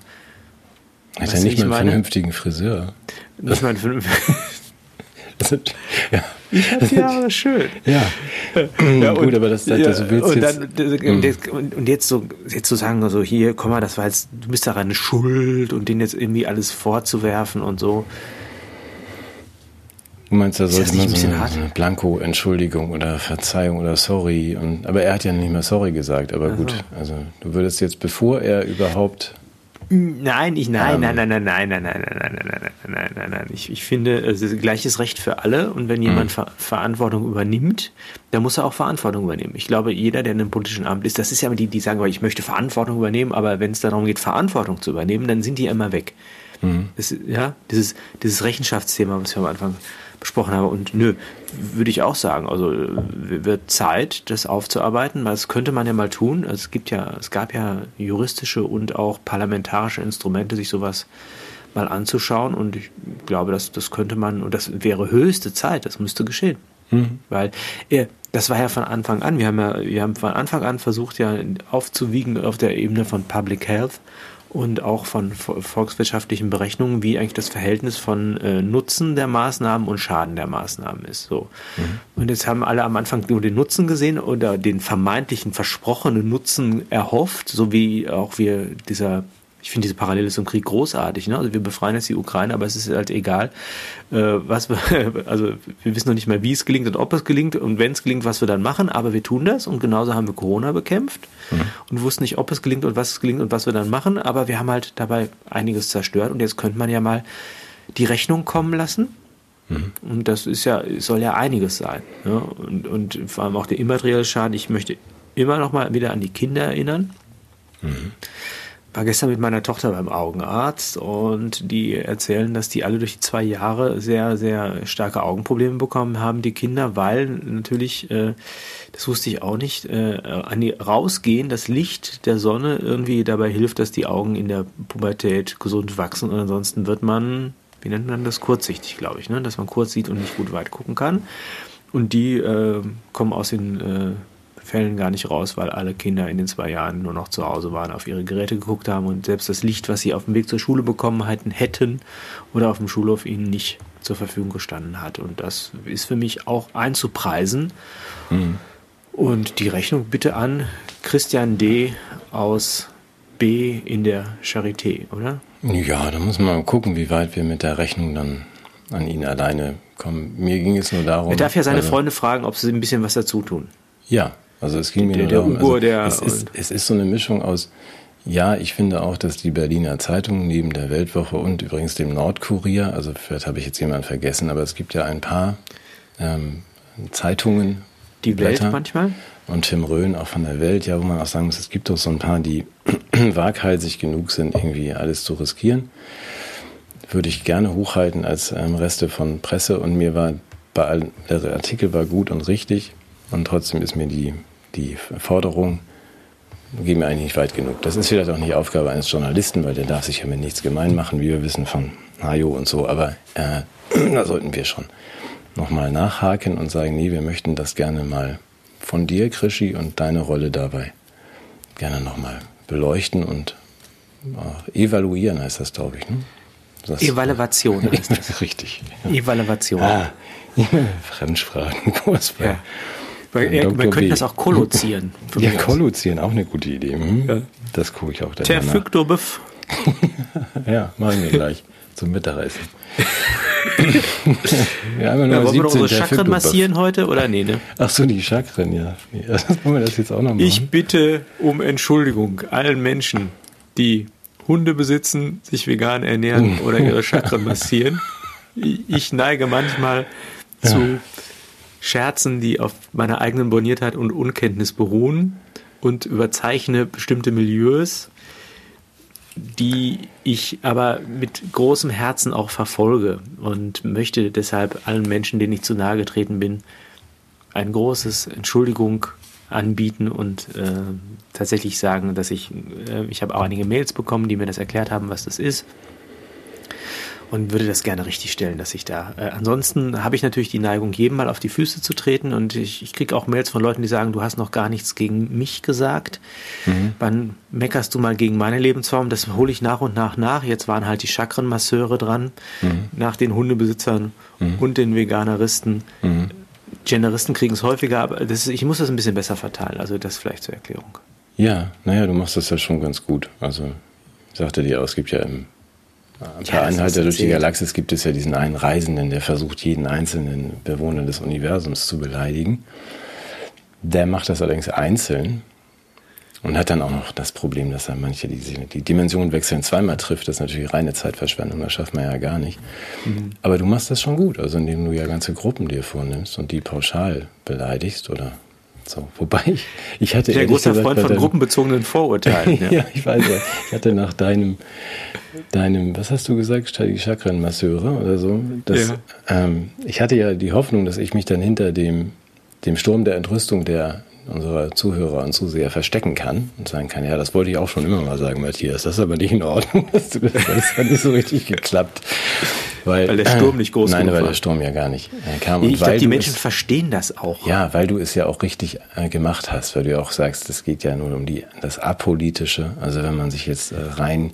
Hat er nicht mal einen vernünftigen Friseur? Nicht mal einen ja. Ich hatte schön. Ja. ja und, gut, aber das, ja, willst und, jetzt, dann, und, und jetzt so jetzt zu so sagen, so hier, komm mal, das war jetzt, du bist daran schuld und denen jetzt irgendwie alles vorzuwerfen und so. Du meinst, da sollte man so eine, so eine Blanko-Entschuldigung oder Verzeihung oder Sorry. Und, aber er hat ja nicht mehr Sorry gesagt. Aber also. gut, also du würdest jetzt, bevor er überhaupt Nein, ich, nein, nein, nein, nein, nein, nein, nein, nein, nein, nein, nein, nein, nein, nein. Ich, ich finde, es ist gleiches Recht für alle und wenn jemand Ver Verantwortung übernimmt, dann muss er auch Verantwortung übernehmen. Ich glaube, jeder, der in einem politischen Amt ist, das ist ja immer die, die sagen, ich möchte Verantwortung übernehmen, aber wenn es darum geht, Verantwortung zu übernehmen, dann sind die immer weg. Mhm. Das, ja, dieses, dieses Rechenschaftsthema, was wir am Anfang besprochen habe. Und nö, würde ich auch sagen. Also wird Zeit, das aufzuarbeiten, weil das könnte man ja mal tun. Also, es gibt ja, es gab ja juristische und auch parlamentarische Instrumente, sich sowas mal anzuschauen. Und ich glaube, das, das könnte man, und das wäre höchste Zeit, das müsste geschehen. Mhm. Weil äh, das war ja von Anfang an, wir haben ja, wir haben von Anfang an versucht, ja aufzuwiegen auf der Ebene von Public Health und auch von volkswirtschaftlichen Berechnungen, wie eigentlich das Verhältnis von äh, Nutzen der Maßnahmen und Schaden der Maßnahmen ist. So. Mhm. Und jetzt haben alle am Anfang nur den Nutzen gesehen oder den vermeintlichen versprochenen Nutzen erhofft, so wie auch wir dieser ich finde diese Parallele zum Krieg großartig. Ne? Also wir befreien jetzt die Ukraine, aber es ist halt egal, äh, was wir, also wir wissen noch nicht mal, wie es gelingt und ob es gelingt und wenn es gelingt, was wir dann machen, aber wir tun das und genauso haben wir Corona bekämpft mhm. und wussten nicht, ob es gelingt und was es gelingt und was wir dann machen, aber wir haben halt dabei einiges zerstört und jetzt könnte man ja mal die Rechnung kommen lassen. Mhm. Und das ist ja, soll ja einiges sein. Ne? Und, und vor allem auch der immaterielle Schaden. Ich möchte immer noch mal wieder an die Kinder erinnern. Mhm war gestern mit meiner Tochter beim Augenarzt und die erzählen, dass die alle durch die zwei Jahre sehr, sehr starke Augenprobleme bekommen haben, die Kinder, weil natürlich, äh, das wusste ich auch nicht, äh, an die rausgehen, das Licht der Sonne irgendwie dabei hilft, dass die Augen in der Pubertät gesund wachsen und ansonsten wird man, wie nennt man das, kurzsichtig, glaube ich, ne? dass man kurz sieht und nicht gut weit gucken kann. Und die äh, kommen aus den äh, Fällen gar nicht raus, weil alle Kinder in den zwei Jahren nur noch zu Hause waren, auf ihre Geräte geguckt haben und selbst das Licht, was sie auf dem Weg zur Schule bekommen hätten, hätten oder auf dem Schulhof ihnen nicht zur Verfügung gestanden hat. Und das ist für mich auch einzupreisen. Mhm. Und die Rechnung bitte an Christian D. aus B in der Charité, oder? Ja, da muss man mal gucken, wie weit wir mit der Rechnung dann an ihn alleine kommen. Mir ging es nur darum. Er darf ja seine also, Freunde fragen, ob sie ein bisschen was dazu tun. Ja, also es ging mir der, nur darum, Ugo, also es, ist, es ist so eine Mischung aus, ja, ich finde auch, dass die Berliner Zeitung neben der Weltwoche und übrigens dem Nordkurier, also vielleicht habe ich jetzt jemanden vergessen, aber es gibt ja ein paar ähm, Zeitungen. Die Welt Blätter, manchmal? Und Tim Röhn auch von der Welt, ja, wo man auch sagen muss, es gibt doch so ein paar, die waghalsig genug sind, irgendwie alles zu riskieren. Würde ich gerne hochhalten als ähm, Reste von Presse und mir war bei allen, der Artikel war gut und richtig und trotzdem ist mir die die Forderung geht mir eigentlich nicht weit genug. Das ist vielleicht auch nicht Aufgabe eines Journalisten, weil der darf sich ja mit nichts gemein machen, wie wir wissen von Hajo und so. Aber äh, da sollten wir schon nochmal nachhaken und sagen, nee, wir möchten das gerne mal von dir, Krischi, und deine Rolle dabei gerne nochmal beleuchten und äh, evaluieren, heißt das, glaube ich. Ne? Das, Evaluation heißt das. Richtig. Evaluation. Ah, Fremdsprachen. Ja. Man, ja, man könnte das auch kollozieren. Ja, kollozieren, auch eine gute Idee. Hm? Ja. Das gucke ich auch dann Terfyktobev. ja, machen wir gleich zum Mittagessen. wir haben ja nur ja, wollen wir unsere Chakren massieren heute oder nee, ne? Ach so, die Chakren, ja. wollen wir das jetzt auch noch machen? Ich bitte um Entschuldigung allen Menschen, die Hunde besitzen, sich vegan ernähren oder ihre Chakren massieren. Ich neige manchmal zu ja. Scherzen, die auf meiner eigenen Borniertheit und Unkenntnis beruhen und überzeichne bestimmte Milieus, die ich aber mit großem Herzen auch verfolge und möchte deshalb allen Menschen, denen ich zu nahe getreten bin, ein großes Entschuldigung anbieten und äh, tatsächlich sagen, dass ich, äh, ich habe auch einige Mails bekommen, die mir das erklärt haben, was das ist und würde das gerne richtig stellen, dass ich da. Äh, ansonsten habe ich natürlich die Neigung, jedem mal auf die Füße zu treten und ich, ich kriege auch Mails von Leuten, die sagen, du hast noch gar nichts gegen mich gesagt. Mhm. Wann meckerst du mal gegen meine Lebensform? Das hole ich nach und nach nach. Jetzt waren halt die Chakrenmasseure dran, mhm. nach den Hundebesitzern mhm. und den Veganeristen. Mhm. Generisten kriegen es häufiger, aber das ich muss das ein bisschen besser verteilen. Also das vielleicht zur Erklärung. Ja, naja, du machst das ja schon ganz gut. Also, sagte dir auch, es gibt ja im ein paar ja, Anhalter durch die Galaxis gibt es ja diesen einen Reisenden, der versucht, jeden einzelnen Bewohner des Universums zu beleidigen. Der macht das allerdings einzeln und hat dann auch noch das Problem, dass er manche die, die Dimensionen wechseln zweimal trifft. Das ist natürlich reine Zeitverschwendung, das schafft man ja gar nicht. Mhm. Aber du machst das schon gut, also indem du ja ganze Gruppen dir vornimmst und die pauschal beleidigst oder so. Wobei ich, ich hatte. Der großer Freund von gruppenbezogenen Vorurteilen. ja. ja, ich weiß ja. Ich hatte nach deinem, deinem, was hast du gesagt, die Chakrenmasseure oder so. Das, ja. ähm, ich hatte ja die Hoffnung, dass ich mich dann hinter dem, dem Sturm der Entrüstung der unserer Zuhörer und Zuseher verstecken kann und sagen kann, ja, das wollte ich auch schon immer mal sagen, Matthias, das ist aber nicht in Ordnung, dass du das, das hat nicht so richtig geklappt. Weil, weil der Sturm nicht groß Nein, weil der Sturm ja gar nicht äh, kam. ich glaube, die Menschen es, verstehen das auch. Ja, weil du es ja auch richtig äh, gemacht hast, weil du ja auch sagst, es geht ja nur um die, das Apolitische. Also wenn man sich jetzt äh, rein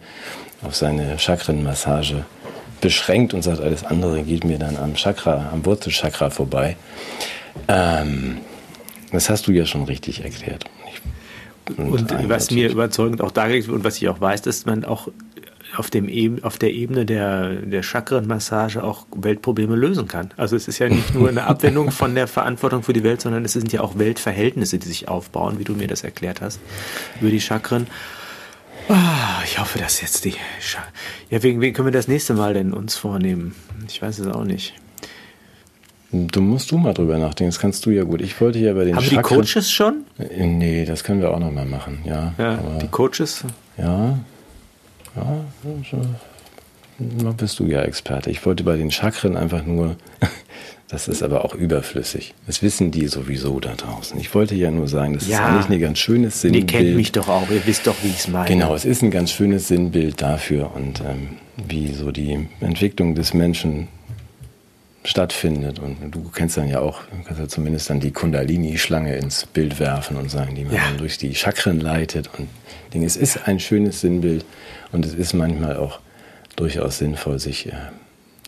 auf seine Chakrenmassage beschränkt und sagt, alles andere geht mir dann am Chakra, am Wurzelchakra vorbei. Ähm, das hast du ja schon richtig erklärt. und, und was mir überzeugend auch dargelegt wird und was ich auch weiß, dass man auch auf, dem, auf der Ebene der, der Chakrenmassage auch Weltprobleme lösen kann. Also es ist ja nicht nur eine Abwendung von der Verantwortung für die Welt, sondern es sind ja auch Weltverhältnisse, die sich aufbauen, wie du mir das erklärt hast, über die Chakren. Oh, ich hoffe, dass jetzt die. Sch ja, wegen wen können wir das nächste Mal denn uns vornehmen? Ich weiß es auch nicht. Du musst du mal drüber nachdenken, das kannst du ja gut. Ich wollte ja bei den Haben Chakren, die Coaches schon? Äh, nee, das können wir auch noch mal machen, ja. ja die Coaches? Ja. Ja, da bist du ja Experte. Ich wollte bei den Chakren einfach nur, das ist aber auch überflüssig. Das wissen die sowieso da draußen. Ich wollte ja nur sagen, das ja, ist eigentlich ein ganz schönes Sinnbild. Ihr kennt mich doch auch, ihr wisst doch, wie ich es meine. Genau, es ist ein ganz schönes Sinnbild dafür und ähm, wie so die Entwicklung des Menschen stattfindet. Und du kennst dann ja auch, du kannst ja zumindest dann die Kundalini-Schlange ins Bild werfen und sagen, die man ja. durch die Chakren leitet. Und Ding. es ist ein schönes Sinnbild und es ist manchmal auch durchaus sinnvoll, sich äh,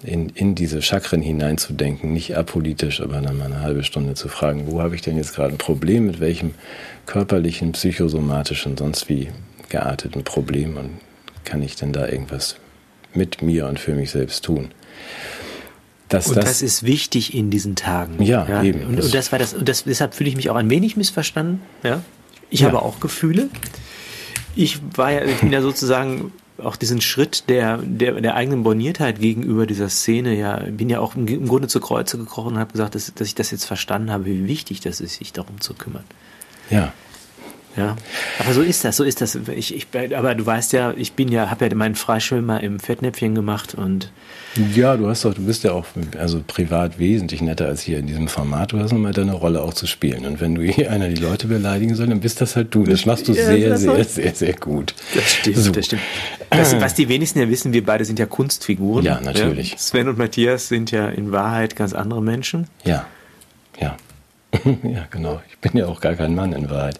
in, in diese Chakren hineinzudenken, nicht apolitisch, aber dann mal eine halbe Stunde zu fragen, wo habe ich denn jetzt gerade ein Problem, mit welchem körperlichen, psychosomatischen, sonst wie gearteten Problem und kann ich denn da irgendwas mit mir und für mich selbst tun? Dass und das, das, ist wichtig in diesen Tagen. Ja, ja? eben. Und, und, das war das, und das, deshalb fühle ich mich auch ein wenig missverstanden. Ja? Ich ja. habe auch Gefühle. Ich war ja, ich bin ja sozusagen auch diesen Schritt der, der, der eigenen Borniertheit gegenüber dieser Szene, ja, bin ja auch im, im Grunde zu Kreuze gekrochen und habe gesagt, dass, dass ich das jetzt verstanden habe, wie wichtig das ist, sich darum zu kümmern. Ja. Ja, aber so ist das, so ist das. Ich, ich, aber du weißt ja, ich bin ja, habe ja meinen Freischwimmer im Fettnäpfchen gemacht und ja, du hast doch, du bist ja auch also privat wesentlich netter als hier in diesem Format. Du hast nochmal deine Rolle auch zu spielen. Und wenn du hier einer die Leute beleidigen soll, dann bist das halt du. Das machst du ja, sehr, sehr, sehr, sehr gut. Das stimmt, so. das stimmt. Das, was die wenigsten ja wissen, wir beide sind ja Kunstfiguren. Ja, natürlich. Ja? Sven und Matthias sind ja in Wahrheit ganz andere Menschen. Ja, ja. ja, genau. Ich bin ja auch gar kein Mann in Wahrheit.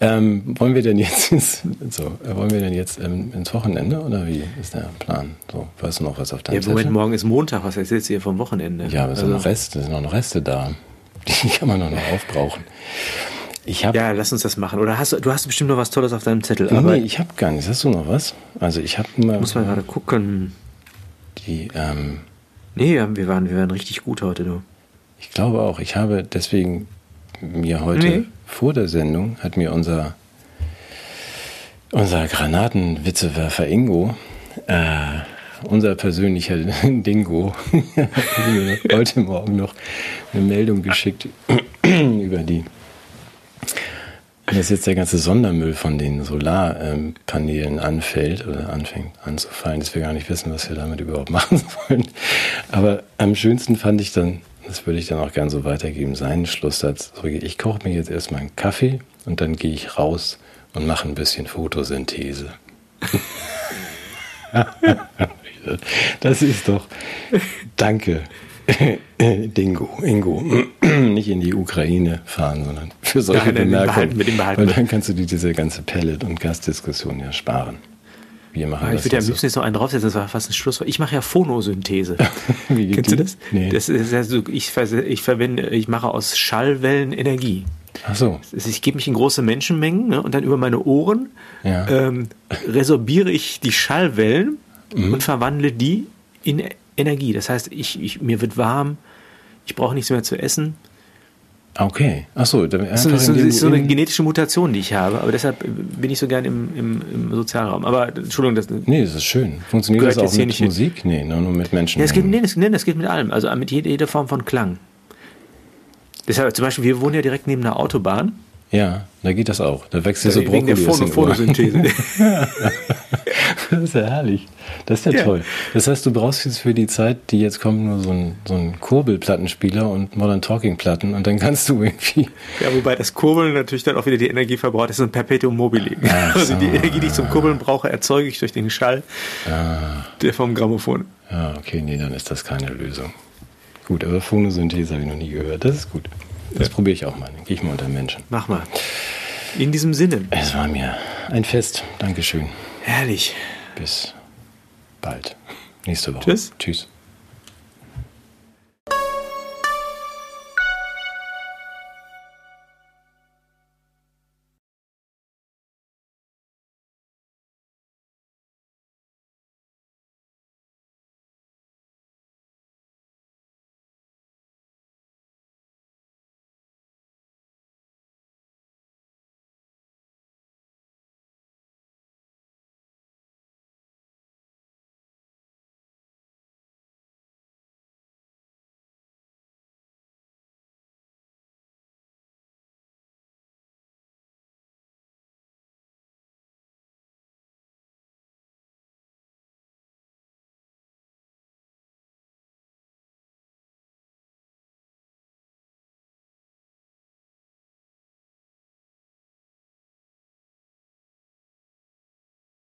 Ähm, wollen wir denn jetzt ins, so, wollen wir denn jetzt ähm, ins Wochenende oder wie ist der Plan? So, weißt du noch was auf deinem Ja, Moment, morgen ist Montag, was erzählst du hier vom Wochenende? Ja, aber es also, sind noch Reste, sind noch Reste da. Die kann man noch, noch aufbrauchen. Ich hab, ja, lass uns das machen. Oder hast du, du hast bestimmt noch was Tolles auf deinem Zettel. Aber nee, ich habe gar nichts. Hast du noch was? Also ich habe mal. Muss man gerade gucken. Die, ähm. Nee, wir waren, wir waren richtig gut heute, du. Ich glaube auch. Ich habe deswegen mir heute nee. vor der Sendung hat mir unser, unser Granatenwitzewerfer Ingo, äh, unser persönlicher Dingo, heute Morgen noch eine Meldung geschickt über die dass jetzt der ganze Sondermüll von den Solarpanelen anfällt oder anfängt anzufallen, dass wir gar nicht wissen, was wir damit überhaupt machen sollen. Aber am schönsten fand ich dann das würde ich dann auch gern so weitergeben, seinen Schlusssatz. Ich koche mir jetzt erstmal einen Kaffee und dann gehe ich raus und mache ein bisschen Photosynthese. das ist doch. Danke. Dingo, Ingo, nicht in die Ukraine fahren, sondern für solche Bemerkungen. Behalten, mit dem behalten. Und dann kannst du dir diese ganze Pellet- und Gasdiskussion ja sparen. Wir machen Ah, das. ich würde ja am so. liebsten jetzt noch einen draufsetzen, das war fast ein Schlusswort. Ich mache ja Phonosynthese. Wie geht Kennst du die? das? Nee. das ist ja so, ich, ich verwende, ich mache aus Schallwellen Energie. Ach so. Das Ich gebe mich in große Menschenmengen ne, und dann über meine Ohren Ja. ähm, resorbiere ich die Schallwellen Mhm. und verwandle die in Energie. Das heißt, ich, ich, mir wird warm, ich brauche nichts mehr zu essen. Okay. Ach so. dann Das ist, so- ist so eine in- genetische Mutation, die ich habe. Aber deshalb bin ich so gern im, im, im Sozialraum. Aber Entschuldigung, das, Nee, das ist schön. Funktioniert das auch mit nicht hin. Musik? Nee, nur, nur mit Menschen. Ja, es geht, nee, das, nee, das geht mit allem. Also mit jeder, jeder Form von Klang. Deshalb zum Beispiel, wir wohnen ja direkt neben einer Autobahn. Ja, da geht das auch. Da wächst dir so der Brokkoli den Ohren. Photosynthese. Das ist ja herrlich. Das ist ja, Ja. toll. Das heißt, du brauchst jetzt für die Zeit, die jetzt kommt, nur so einen so Kurbelplattenspieler und Modern Talking Platten und dann kannst du irgendwie. ja, wobei das Kurbeln natürlich dann auch wieder die Energie verbraucht. Das ist ein Perpetuum mobile. Ach Also die. Energie, die ich zum Kurbeln brauche, erzeuge ich durch den Schall Ah, der vom Grammophon. ja, okay, nee, dann ist das keine Lösung. Gut, aber Phonosynthese habe ich noch nie gehört. Das ist gut. Das probiere ich auch mal. Dann gehe ich mal unter Menschen. Mach mal. In diesem Sinne. Es war mir ein Fest. Dankeschön. Herrlich. Bis bald. Nächste Woche. Tschüss. Tschüss.